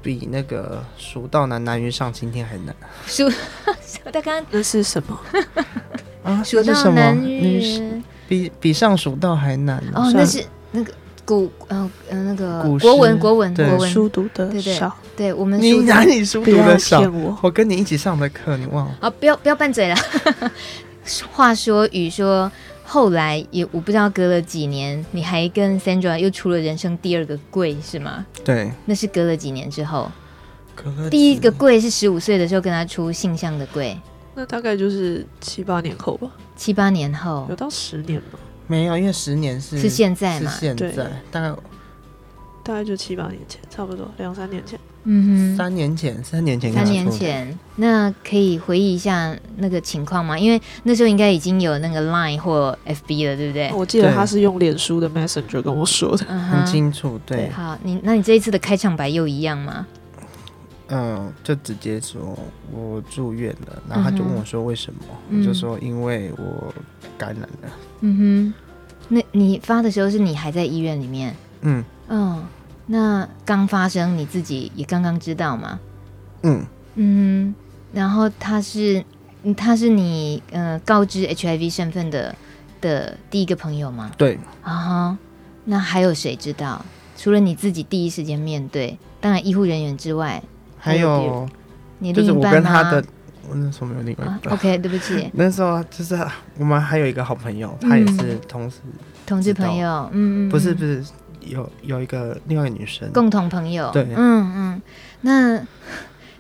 比那个“蜀道难，难于上青天”还难。蜀，他刚刚那是什么 啊？蜀道难于比比上蜀道还难哦，那是那个古呃呃那个古国文国文国文书读的对对少，对我们你哪里书读的少？我我跟你一起上的课，你忘了？啊，不要不要拌嘴了。话说雨说，后来也我不知道隔了几年，你还跟 Sandra 又出了人生第二个柜是吗？对，那是隔了几年之后。隔了第一个柜是十五岁的时候跟他出性向的柜，那大概就是七八年后吧。七八年后有到十年吗？没有，因为十年是是现在嘛？是现在大概大概就七八年前，差不多两三年前。嗯哼，三年前，三年前，三年前，那可以回忆一下那个情况吗？因为那时候应该已经有那个 Line 或 FB 了，对不对？我记得他是用脸书的 Messenger 跟我说的，很清楚。对，好，你那你这一次的开场白又一样吗？嗯，就直接说我住院了，然后他就问我说为什么，嗯、我就说因为我感染了。嗯哼，那你发的时候是你还在医院里面？嗯嗯。那刚发生，你自己也刚刚知道吗？嗯嗯，然后他是他是你呃告知 HIV 身份的的第一个朋友吗？对啊，uh-huh, 那还有谁知道？除了你自己第一时间面对，当然医护人员之外，还有，你另一半吗？就是我跟他的，我那时候没有另外一半。Uh, OK，对不起。那时候就是我们还有一个好朋友，他也是同时、嗯、同志朋友，嗯嗯，不是不是。有有一个另外一个女生共同朋友，对，嗯嗯。那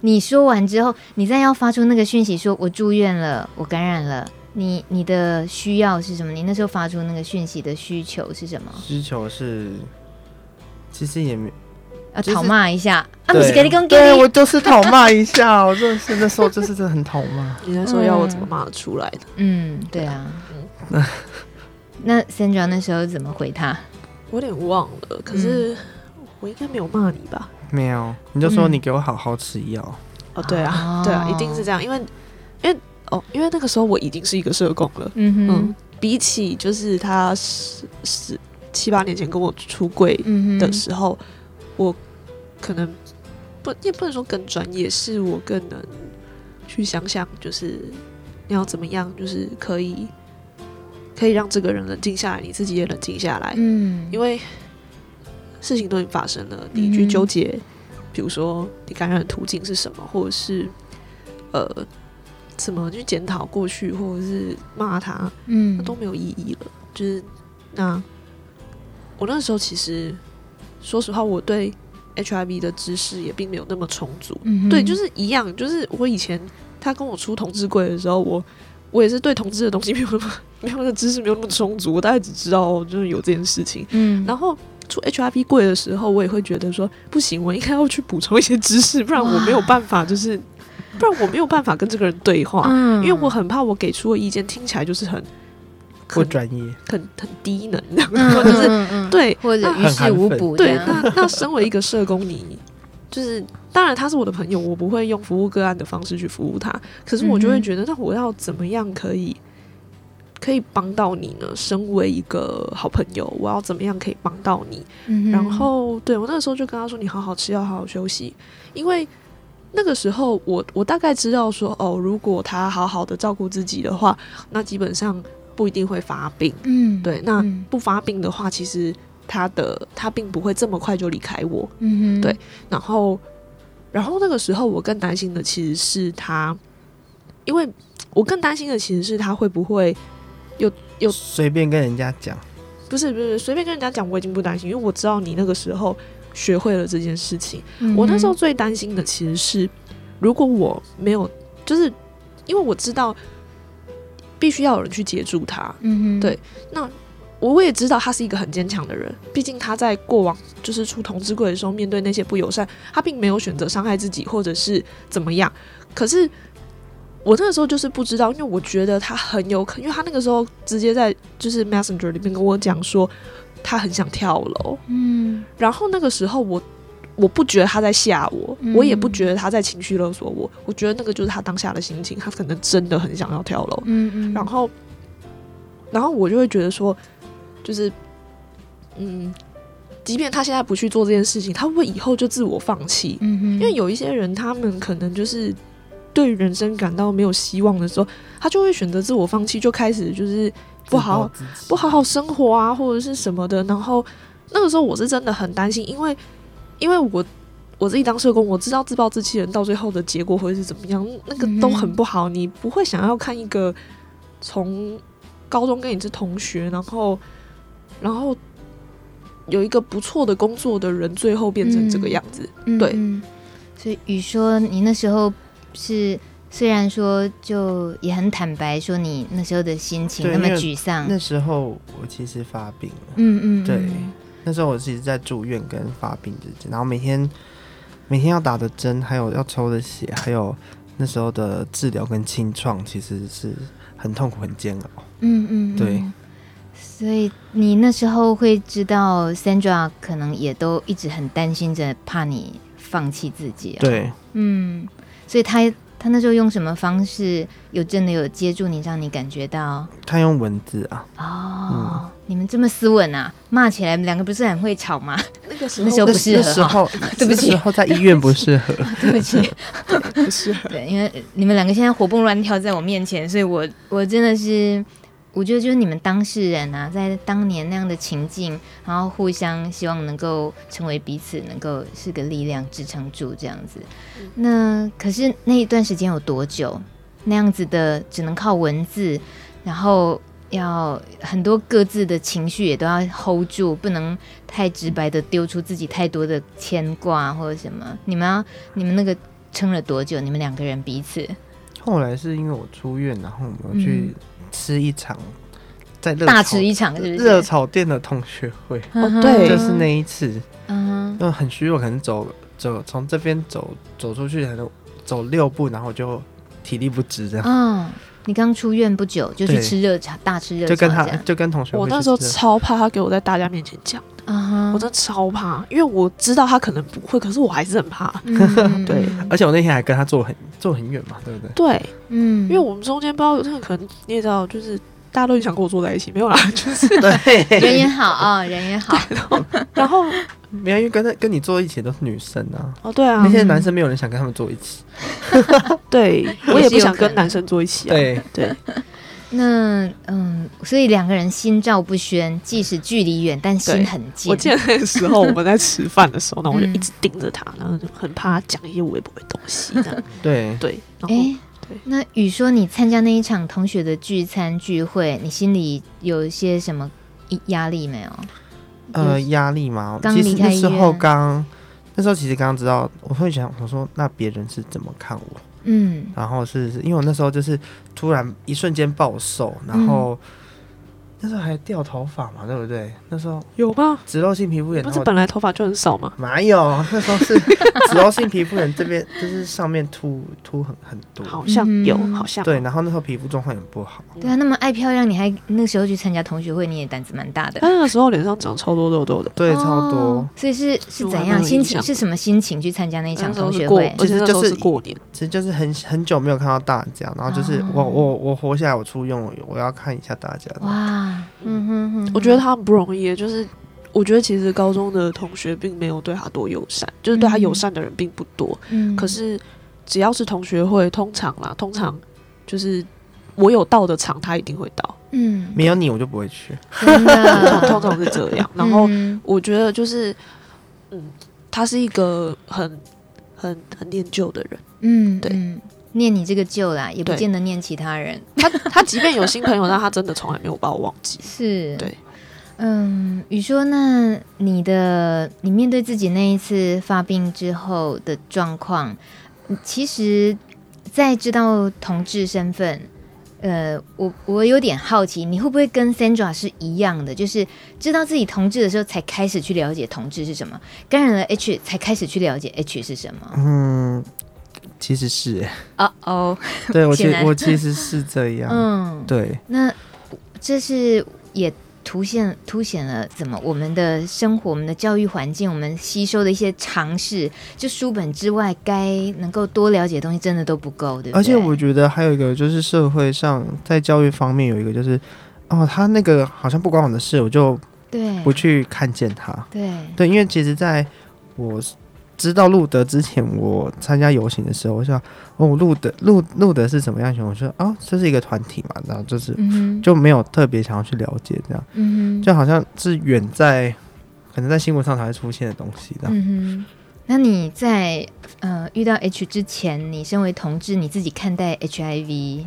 你说完之后，你再要发出那个讯息，说我住院了，我感染了。你你的需要是什么？你那时候发出那个讯息的需求是什么？需求是，其实也没要讨骂一下对我就是讨骂一下，我 真的是那时候就是真的很讨骂。你那时候要我怎么骂得出来的？嗯，对啊。那、那 Sandra 那时候怎么回他？我有点忘了，可是我应该没有骂你吧？没有，你就说你给我好好吃药。哦，对啊，对啊，一定是这样，因为因为哦，因为那个时候我已经是一个社工了。嗯哼，比起就是他十十七八年前跟我出柜的时候，我可能不也不能说更专业，是我更能去想想，就是你要怎么样，就是可以。可以让这个人冷静下来，你自己也冷静下来。嗯，因为事情都已经发生了，你去纠结，嗯、比如说你感染的途径是什么，或者是呃，怎么去检讨过去，或者是骂他，嗯，那都没有意义了。就是那我那时候其实说实话，我对 HIV 的知识也并没有那么充足。嗯，对，就是一样，就是我以前他跟我出同志柜的时候，我。我也是对同志的东西没有那么 没有那知识没有那么充足，我大概只知道就是有这件事情。嗯，然后出 HIV 柜的时候，我也会觉得说不行，我应该要去补充一些知识，不然我没有办法，就是不然我没有办法跟这个人对话，嗯，因为我很怕我给出的意见听起来就是很不专业、很很低能，或者是对或者于事无补。对，那那身为一个社工，你就是。当然，他是我的朋友，我不会用服务个案的方式去服务他。可是我就会觉得，那我要怎么样可以可以帮到你呢？身为一个好朋友，我要怎么样可以帮到你？嗯、然后，对，我那个时候就跟他说：“你好好吃要，好好休息。”因为那个时候我，我我大概知道说，哦，如果他好好的照顾自己的话，那基本上不一定会发病。嗯，对，那不发病的话，其实他的他并不会这么快就离开我。嗯哼，对。然后，然后那个时候我更担心的其实是他，因为我更担心的其实是他会不会又又随便跟人家讲。不是不是随便跟人家讲，我已经不担心，因为我知道你那个时候学会了这件事情。嗯、我那时候最担心的其实是，如果我没有，就是因为我知道必须要有人去接住他。嗯哼，对。那我也知道他是一个很坚强的人，毕竟他在过往就是出同志柜的时候，面对那些不友善，他并没有选择伤害自己或者是怎么样。可是。我那个时候就是不知道，因为我觉得他很有可能，因为他那个时候直接在就是 Messenger 里面跟我讲说他很想跳楼，嗯，然后那个时候我我不觉得他在吓我，嗯、我也不觉得他在情绪勒索我，我觉得那个就是他当下的心情，他可能真的很想要跳楼，嗯嗯，然后然后我就会觉得说，就是嗯，即便他现在不去做这件事情，他会不会以后就自我放弃？嗯哼，因为有一些人他们可能就是。对人生感到没有希望的时候，他就会选择自我放弃，就开始就是不好不好好生活啊，或者是什么的。然后那个时候我是真的很担心，因为因为我我自己当社工，我知道自暴自弃人到最后的结果会是怎么样，那个都很不好。你不会想要看一个从高中跟你是同学，然后然后有一个不错的工作的人，最后变成这个样子。嗯、对，所以雨说你那时候。是，虽然说就也很坦白说你那时候的心情那么沮丧。那时候我其实发病了，嗯嗯，对，那时候我其实在住院跟发病之间，然后每天每天要打的针，还有要抽的血，还有那时候的治疗跟清创，其实是很痛苦很煎熬。嗯嗯，对。所以你那时候会知道，Sandra 可能也都一直很担心着，怕你放弃自己啊。对，嗯。所以他他那时候用什么方式有真的有接住你，让你感觉到？他用文字啊。哦，嗯、你们这么斯文啊，骂起来两个不是很会吵吗？那个时候那时候不适合。那时候 对不起，时候在医院不适合。对不起，不适合。对，因为你们两个现在活蹦乱跳在我面前，所以我我真的是。我觉得就是你们当事人啊，在当年那样的情境，然后互相希望能够成为彼此，能够是个力量支撑住这样子。那可是那一段时间有多久？那样子的只能靠文字，然后要很多各自的情绪也都要 hold 住，不能太直白的丢出自己太多的牵挂或者什么。你们要你们那个撑了多久？你们两个人彼此？后来是因为我出院，然后我们去。嗯吃一场，在大吃一场是不是？热炒店的同学会哦，对，就是那一次，嗯，就很虚弱，可能走走从这边走走出去，可能走六步，然后就体力不支这样。嗯，你刚出院不久就去吃热茶，大吃热茶，就跟他就跟同学，我那时候超怕他给我在大家面前讲。Uh huh. 我真的超怕，因为我知道他可能不会，可是我还是很怕。嗯、对，而且我那天还跟他坐很坐很远嘛，对不对？对，嗯，因为我们中间不知道有那个可能你也知道，就是大家都很想跟我坐在一起，没有啦，就是对人也好啊、哦，人也好。然后没有，因为跟他跟你坐一起都是女生啊。哦，对啊，那些男生没有人想跟他们坐一起。对，我也不想跟男生坐一起啊。对对。那嗯，所以两个人心照不宣，即使距离远，但心很近。我记得那个时候我们在吃饭的时候，那我就一直盯着他，然后就很怕他讲一些我也不会东西的。对对，哎，欸、对。那雨说，你参加那一场同学的聚餐聚会，你心里有一些什么压力没有？呃，压力吗？刚离开那时候刚，那时候其实刚刚知道，我会想，我说那别人是怎么看我？嗯，然后是因为我那时候就是突然一瞬间暴瘦，然后。嗯那时候还掉头发嘛，对不对？那时候有吗？脂漏性皮肤炎不是本来头发就很少吗？没有，那时候是 脂漏性皮肤炎，这边就是上面秃秃很很多，好像有，好像对。然后那时候皮肤状况也不好。对啊，那么爱漂亮，你还那时候去参加同学会，你也胆子蛮大的。但那个时候脸上长超多痘痘的，对，超多。所以是是怎样心情？是什么心情去参加那一场同学会？其实就是过年，其实就是很很久没有看到大家，然后就是我我我活下来，我出院，我要看一下大家。哇，嗯哼。我觉得他很不容易，就是我觉得其实高中的同学并没有对他多友善，就是对他友善的人并不多。嗯，可是只要是同学会，通常啦，通常就是我有到的场，他一定会到。嗯，没有你我就不会去，真的，通常是这样。然后我觉得就是，嗯，他是一个很很很念旧的人，嗯，对，念你这个旧啦，也不见得念其他人。他他即便有新朋友，但他真的从来没有把我忘记。是，对。嗯，宇说，那你的你面对自己那一次发病之后的状况，其实，在知道同志身份，呃，我我有点好奇，你会不会跟 Sandra 是一样的，就是知道自己同志的时候，才开始去了解同志是什么，感染了 H 才开始去了解 H 是什么？嗯，其实是，哦哦，对我其我其实是这样，嗯，对，那这是也。凸显凸显了怎么我们的生活、我们的教育环境、我们吸收的一些常识，就书本之外该能够多了解的东西，真的都不够，对不对？而且我觉得还有一个就是社会上在教育方面有一个就是，哦，他那个好像不关我的事，我就对不去看见他，对对，因为其实在我。知道路德之前，我参加游行的时候，我想哦，路德路路德是什么样型？我说哦，这是一个团体嘛，然后就是、嗯、就没有特别想要去了解这样，嗯、就好像是远在可能在新闻上才会出现的东西的。嗯，那你在呃遇到 H 之前，你身为同志，你自己看待 HIV，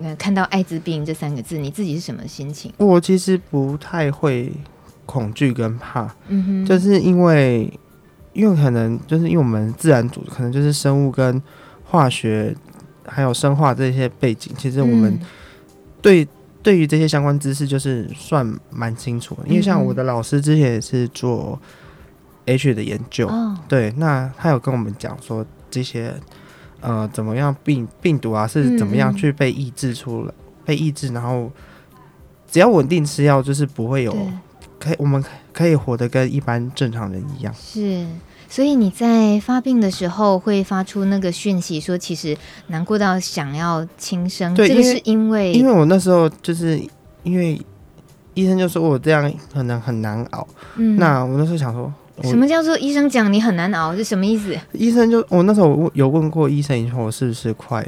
呃，看到艾滋病这三个字，你自己是什么心情？我其实不太会恐惧跟怕，嗯哼，就是因为。因为可能就是因为我们自然组可能就是生物跟化学还有生化这些背景，其实我们对对于这些相关知识就是算蛮清楚的。因为像我的老师之前也是做 H 的研究，对，那他有跟我们讲说这些呃怎么样病病毒啊是怎么样去被抑制出来，被抑制，然后只要稳定吃药，就是不会有。可以，我们可以活得跟一般正常人一样。是，所以你在发病的时候会发出那个讯息，说其实难过到想要轻生。对，这个是因为因为我那时候就是因为医生就说我这样可能很难熬。嗯，那我那时候想说，什么叫做医生讲你很难熬是什么意思？医生就我那时候有问过医生，以后我是不是快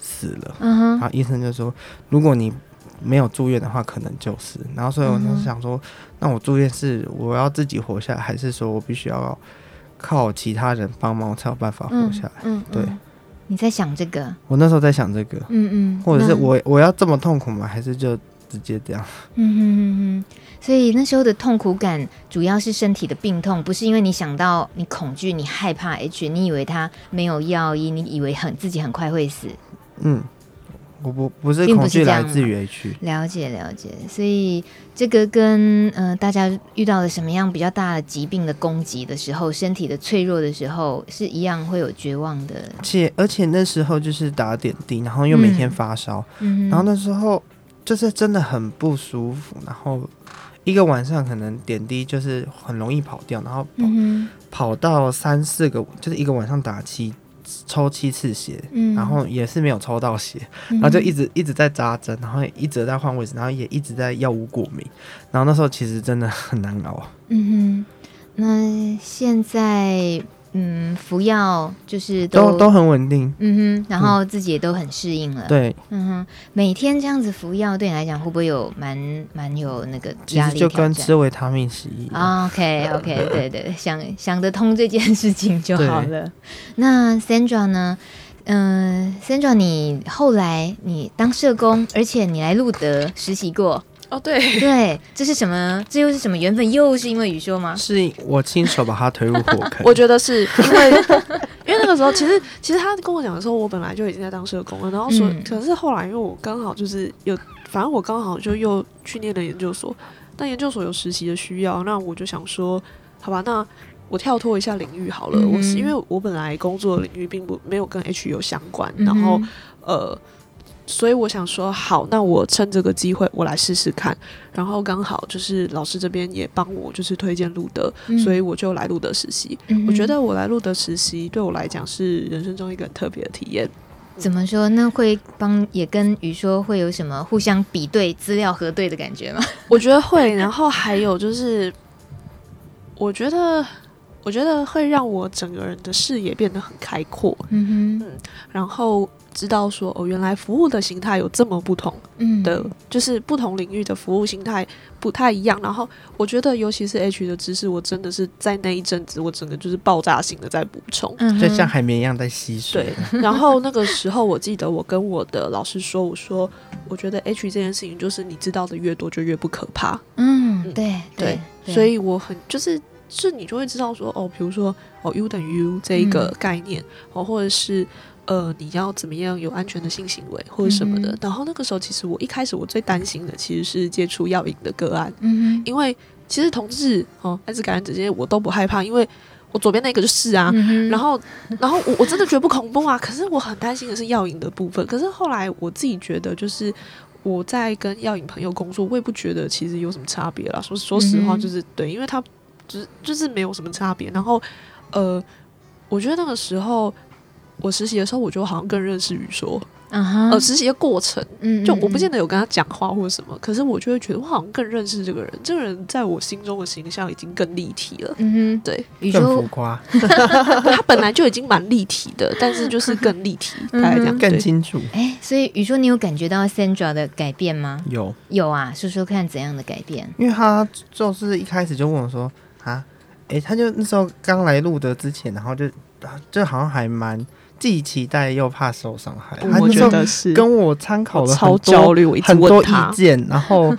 死了？嗯哼，然后医生就说，如果你没有住院的话，可能就是。然后所以我当时想说，嗯、那我住院是我要自己活下来，还是说我必须要靠其他人帮忙才有办法活下来？嗯，嗯对。你在想这个？我那时候在想这个。嗯嗯。或者是我我要这么痛苦吗？还是就直接这样？嗯哼哼哼。所以那时候的痛苦感主要是身体的病痛，不是因为你想到你恐惧、你害怕 H，你以为他没有药医，你以为很自己很快会死。嗯。我不不是恐惧来自于 H，了解了解，所以这个跟呃大家遇到了什么样比较大的疾病的攻击的时候，身体的脆弱的时候是一样会有绝望的。且而且那时候就是打点滴，然后又每天发烧，嗯，然后那时候就是真的很不舒服，然后一个晚上可能点滴就是很容易跑掉，然后跑，嗯，跑到三四个，就是一个晚上打七。抽七次血，嗯，然后也是没有抽到血，嗯，然后就一直一直在扎针，然后一直在换位置，然后也一直在药物过敏，然后那时候其实真的很难熬。嗯哼，那现在。嗯，服药就是都都，都很稳定，嗯哼，然后自己也都很适应了，对，嗯哼，每天这样子服药对你来讲会不会有蛮蛮有那个压力？就跟吃维他命是一样。OK OK，对对，想想得通这件事情就好了。那 Sandra 呢？嗯、呃，Sandra，你后来你当社工，而且你来路德实习过。哦，对对，这是什么？这又是什么缘分？又是因为雨修吗？是我亲手把他推入火坑。我觉得是因为，因为那个时候，其实其实他跟我讲的时候，我本来就已经在当社工了。然后说，嗯、可是后来因为我刚好就是有，反正我刚好就又去念了研究所，但研究所有实习的需要，那我就想说，好吧，那我跳脱一下领域好了。嗯、我是因为我本来工作的领域并不没有跟 H 有相关，嗯、然后呃。所以我想说，好，那我趁这个机会，我来试试看。然后刚好就是老师这边也帮我，就是推荐路德，嗯、所以我就来路德实习。嗯、我觉得我来路德实习对我来讲是人生中一个很特别的体验。怎么说？那会帮也跟宇说会有什么互相比对、资料核对的感觉吗？我觉得会。然后还有就是，我觉得我觉得会让我整个人的视野变得很开阔。嗯哼，嗯，然后。知道说哦，原来服务的形态有这么不同的，嗯、就是不同领域的服务形态不太一样。然后我觉得，尤其是 H 的知识，我真的是在那一阵子，我整个就是爆炸性的在补充，嗯、就像海绵一样在吸水。对。然后那个时候，我记得我跟我的老师说，我说我觉得 H 这件事情，就是你知道的越多，就越不可怕。嗯，对对，所以我很就是，是你就会知道说哦，比如说哦，U 等于 U 这一个概念，哦、嗯，或者是。呃，你要怎么样有安全的性行为或者什么的？嗯、然后那个时候，其实我一开始我最担心的其实是接触药瘾的个案，嗯，因为其实同志哦，艾滋感染者这些我都不害怕，因为我左边那个就是啊，嗯、然后然后我我真的觉得不恐怖啊，可是我很担心的是药瘾的部分。可是后来我自己觉得，就是我在跟药瘾朋友工作，我也不觉得其实有什么差别啦。说说实话，就是、嗯、对，因为他就是就是没有什么差别。然后呃，我觉得那个时候。我实习的时候，我就好像更认识宇说，uh huh. 呃，实习的过程，嗯，就我不见得有跟他讲话或者什么，可是我就会觉得我好像更认识这个人，这个人在我心中的形象已经更立体了，嗯哼，对，宇说更浮夸，他本来就已经蛮立体的，但是就是更立体，大概这样，更清楚。哎，所以宇说，你有感觉到 Sandra 的改变吗？有，有啊，说说看怎样的改变？因为他就是一开始就问我说啊，哎，他就那时候刚来录的之前，然后就就好像还蛮。既期待又怕受伤害，我觉得是。跟我参考了很多超焦虑，我一直很多意见，然后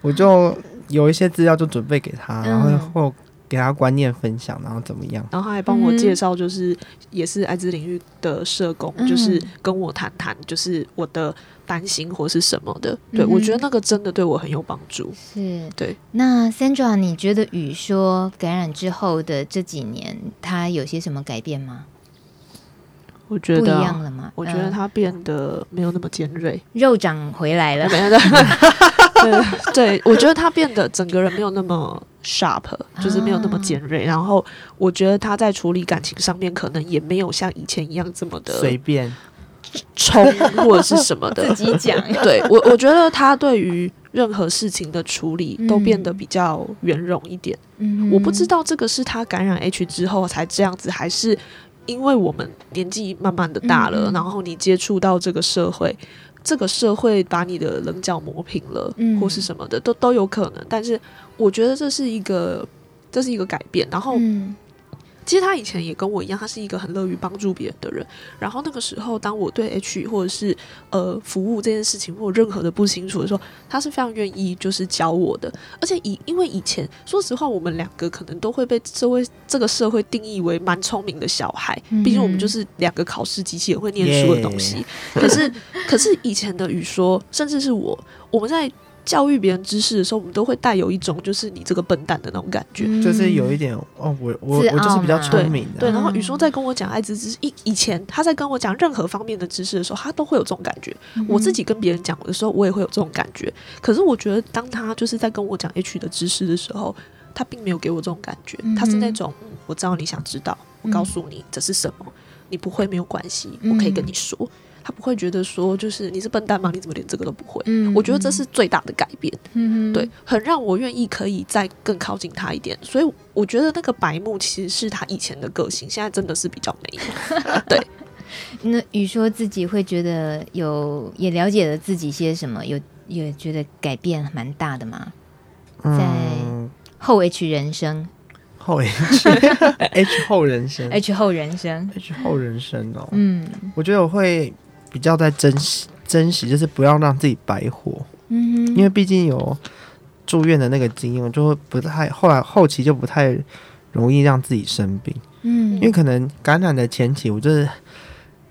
我就有一些资料就准备给他，然后或给他观念分享，然后怎么样，然后他还帮我介绍，就是也是艾滋领域的社工，嗯、就是跟我谈谈，就是我的担心或是什么的。对、嗯、我觉得那个真的对我很有帮助。是，对。那 Sandra，你觉得雨说感染之后的这几年，他有些什么改变吗？我觉得不一样了吗？我觉得他变得没有那么尖锐，肉长回来了。没有的，对，我觉得他变得整个人没有那么 sharp，就是没有那么尖锐。然后我觉得他在处理感情上面，可能也没有像以前一样这么的随便冲或者是什么的。自己讲，对我，我觉得他对于任何事情的处理都变得比较圆融一点。嗯，我不知道这个是他感染 H 之后才这样子，还是。因为我们年纪慢慢的大了，然后你接触到这个社会，这个社会把你的棱角磨平了，嗯、或是什么的，都都有可能。但是我觉得这是一个，这是一个改变。然后。嗯其实他以前也跟我一样，他是一个很乐于帮助别人的人。然后那个时候，当我对 H 或者是呃服务这件事情或任何的不清楚的时候，他是非常愿意就是教我的。而且以因为以前说实话，我们两个可能都会被社会这个社会定义为蛮聪明的小孩，毕竟我们就是两个考试机器也会念书的东西。可是可是以前的雨说，甚至是我，我们在。教育别人知识的时候，我们都会带有一种就是你这个笨蛋的那种感觉，嗯、就是有一点哦，我我我就是比较聪明的。对，然后宇说在跟我讲艾滋知识，以以前他在跟我讲任何方面的知识的时候，他都会有这种感觉。嗯、我自己跟别人讲的时候，我也会有这种感觉。可是我觉得，当他就是在跟我讲 H 的知识的时候，他并没有给我这种感觉。他是那种，嗯、我知道你想知道，我告诉你这是什么，你不会没有关系，我可以跟你说。嗯他不会觉得说，就是你是笨蛋吗？你怎么连这个都不会？嗯，我觉得这是最大的改变。嗯，对，很让我愿意可以再更靠近他一点。所以我觉得那个白目其实是他以前的个性，现在真的是比较没有。对，那雨说自己会觉得有也了解了自己些什么，有也觉得改变蛮大的吗？在后 H 人生，后 H H 后人生，H 后人生，H 后人生哦。嗯，我觉得我会。比较在珍惜，珍惜就是不要让自己白活。嗯，因为毕竟有住院的那个经验，就会不太后来后期就不太容易让自己生病。嗯，因为可能感染的前期，我就是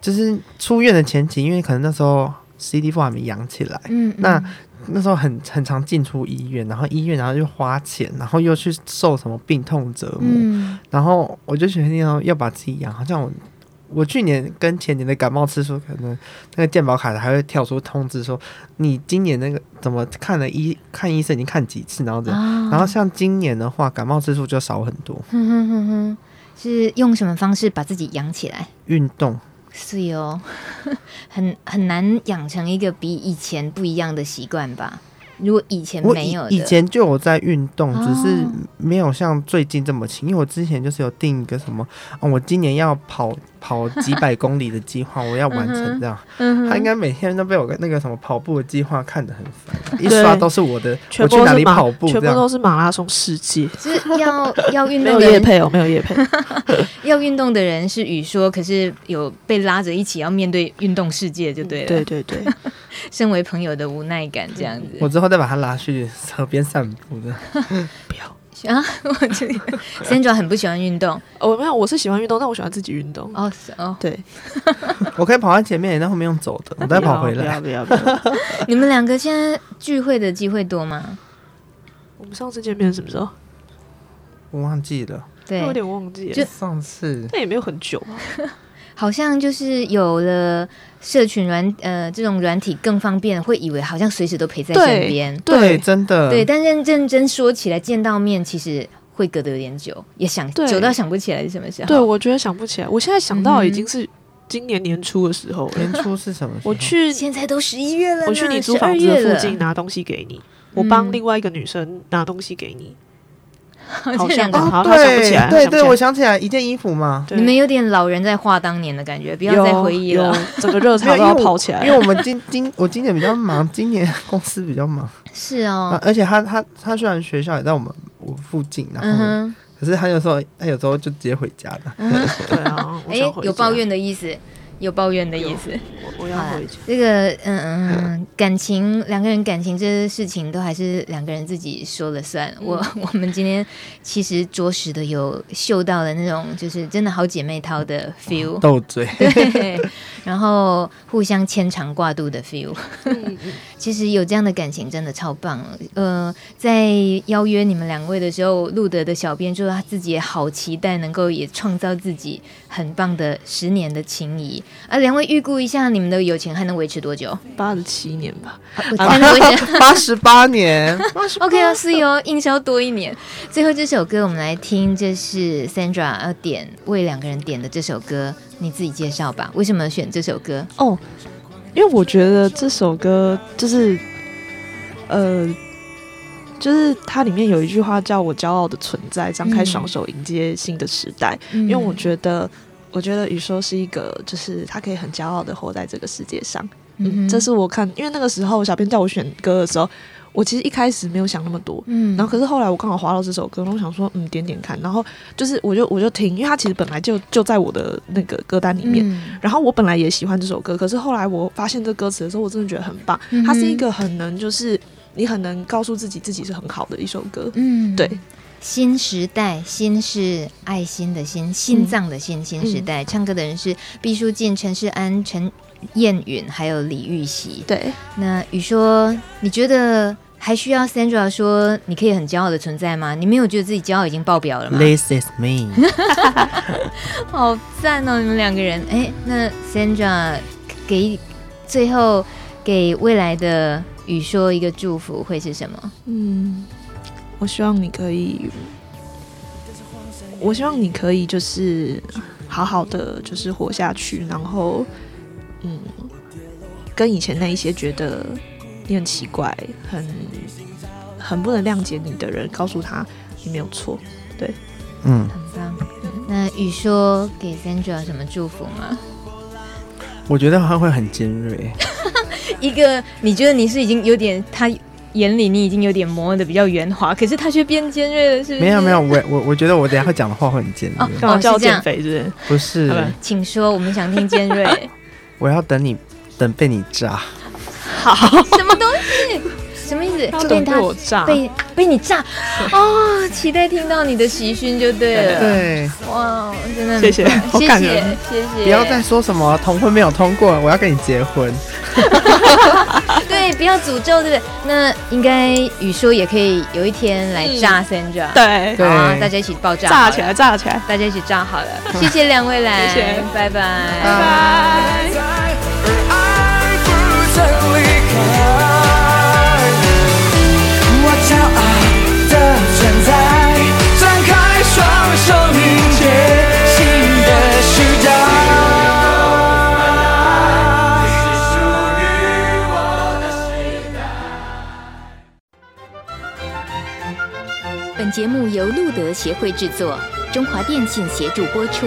就是出院的前期，因为可能那时候 CD4 还没养起来。嗯，嗯，那那时候很很常进出医院，然后医院然后又花钱，然后又去受什么病痛折磨，嗯、然后我就决定要要把自己养好，像我。我去年跟前年的感冒次数，可能那个健保卡还会跳出通知说，你今年那个怎么看了医看医生已经看几次，然后这样，哦、然后像今年的话，感冒次数就少很多。哼哼哼哼，是用什么方式把自己养起来？运动。是哦，很很难养成一个比以前不一样的习惯吧？如果以前没有，以前就有在运动，只是没有像最近这么勤。因为我之前就是有定一个什么，哦、我今年要跑跑几百公里的计划，我要完成这样。嗯、他应该每天都被我那个什么跑步的计划看得很烦，一刷都是我的，我去哪里跑步，全部都是马拉松世界。就是要要运动的人，没有业配哦，没有业配。要运动的人 是语说，可是有被拉着一起要面对运动世界，就对了。对对对。身为朋友的无奈感，这样子。我之后再把他拉去河边散步的。不要啊！我这里 Sandra 很不喜欢运动。哦，没有，我是喜欢运动，但我喜欢自己运动。哦，哦，对。我可以跑在前面，在后面用走的，我再跑回来。不要不要不要！你们两个现在聚会的机会多吗？我们上次见面什么时候？我忘记了，对，有点忘记了。就上次，那也没有很久啊。好像就是有了社群软呃这种软体更方便，会以为好像随时都陪在身边。对，真的。对，但认认真说起来，见到面其实会隔得有点久，也想久到想不起来是什么时候。对，我觉得想不起来。我现在想到已经是今年年初的时候。年初是什么时候？我去，现在都十一月了。我去你租房子的附近拿东西给你，我帮另外一个女生拿东西给你。好像哦，对对对，我想起来一件衣服嘛。你们有点老人在画当年的感觉，不要再回忆了。整个热潮都要跑起来，因为我们今 今我今年比较忙，今年公司比较忙。是哦，而且他他他虽然学校也在我们我附近，然后可是他有时候他有时候就直接回家了。对啊，哎，有抱怨的意思。有抱怨的意思，我我要回去。这个嗯嗯，感情两个人感情这些事情都还是两个人自己说了算。嗯、我 我们今天其实着实的有嗅到了那种就是真的好姐妹淘的 feel，斗嘴，对，然后互相牵肠挂肚的 feel。其实有这样的感情真的超棒。呃，在邀约你们两位的时候，路德的小编说他自己也好期待能够也创造自己很棒的十年的情谊。啊，两位预估一下，你们的友情还能维持多久？八十七年吧，八十八年。OK 啊，是哟，硬销多一年。最后这首歌我们来听，这是 Sandra 要点为两个人点的这首歌，你自己介绍吧。为什么选这首歌？哦，因为我觉得这首歌就是，呃，就是它里面有一句话叫我骄傲的存在，张开双手迎接新的时代。嗯、因为我觉得。我觉得宇说是一个，就是他可以很骄傲的活在这个世界上。嗯，这是我看，因为那个时候小编叫我选歌的时候，我其实一开始没有想那么多。嗯，然后可是后来我刚好滑到这首歌，我想说，嗯，点点看。然后就是我就我就听，因为它其实本来就就在我的那个歌单里面。嗯，然后我本来也喜欢这首歌，可是后来我发现这歌词的时候，我真的觉得很棒。它是一个很能，就是你很能告诉自己自己是很好的一首歌。嗯，对。新时代，心是爱心的心，心脏的心。新时代，唱歌的人是毕书尽、陈世安、陈彦允，还有李玉玺。对，那雨说，你觉得还需要 Sandra 说你可以很骄傲的存在吗？你没有觉得自己骄傲已经爆表了吗？This is me，好赞哦！你们两个人，哎，那 Sandra 给最后给未来的雨说一个祝福会是什么？嗯。我希望你可以，我希望你可以就是好好的就是活下去，然后嗯，跟以前那一些觉得你很奇怪、很很不能谅解你的人，告诉他你没有错，对，嗯，很棒。那雨说给 Sandra 什么祝福吗？我觉得他会很尖锐，一个你觉得你是已经有点他。眼里你已经有点磨的比较圆滑，可是他却变尖锐了，是不是？没有没有，我我我觉得我等下会讲的话会很尖锐。哦，叫我减肥是不是？不是，请说，我们想听尖锐。我要等你，等被你炸。好，什么东西？什么意思？就被他炸，被被你炸哦！期待听到你的喜讯就对了。对，哇，真的谢谢，谢谢，谢谢。不要再说什么同婚没有通过，我要跟你结婚。对，不要诅咒，对不对？那应该宇说也可以有一天来炸 Sandra，对，好啊，大家一起爆炸，炸起来，炸起来，大家一起炸好了。谢谢两位来，谢谢，拜拜，拜拜。本节目由路德协会制作，中华电信协助播出。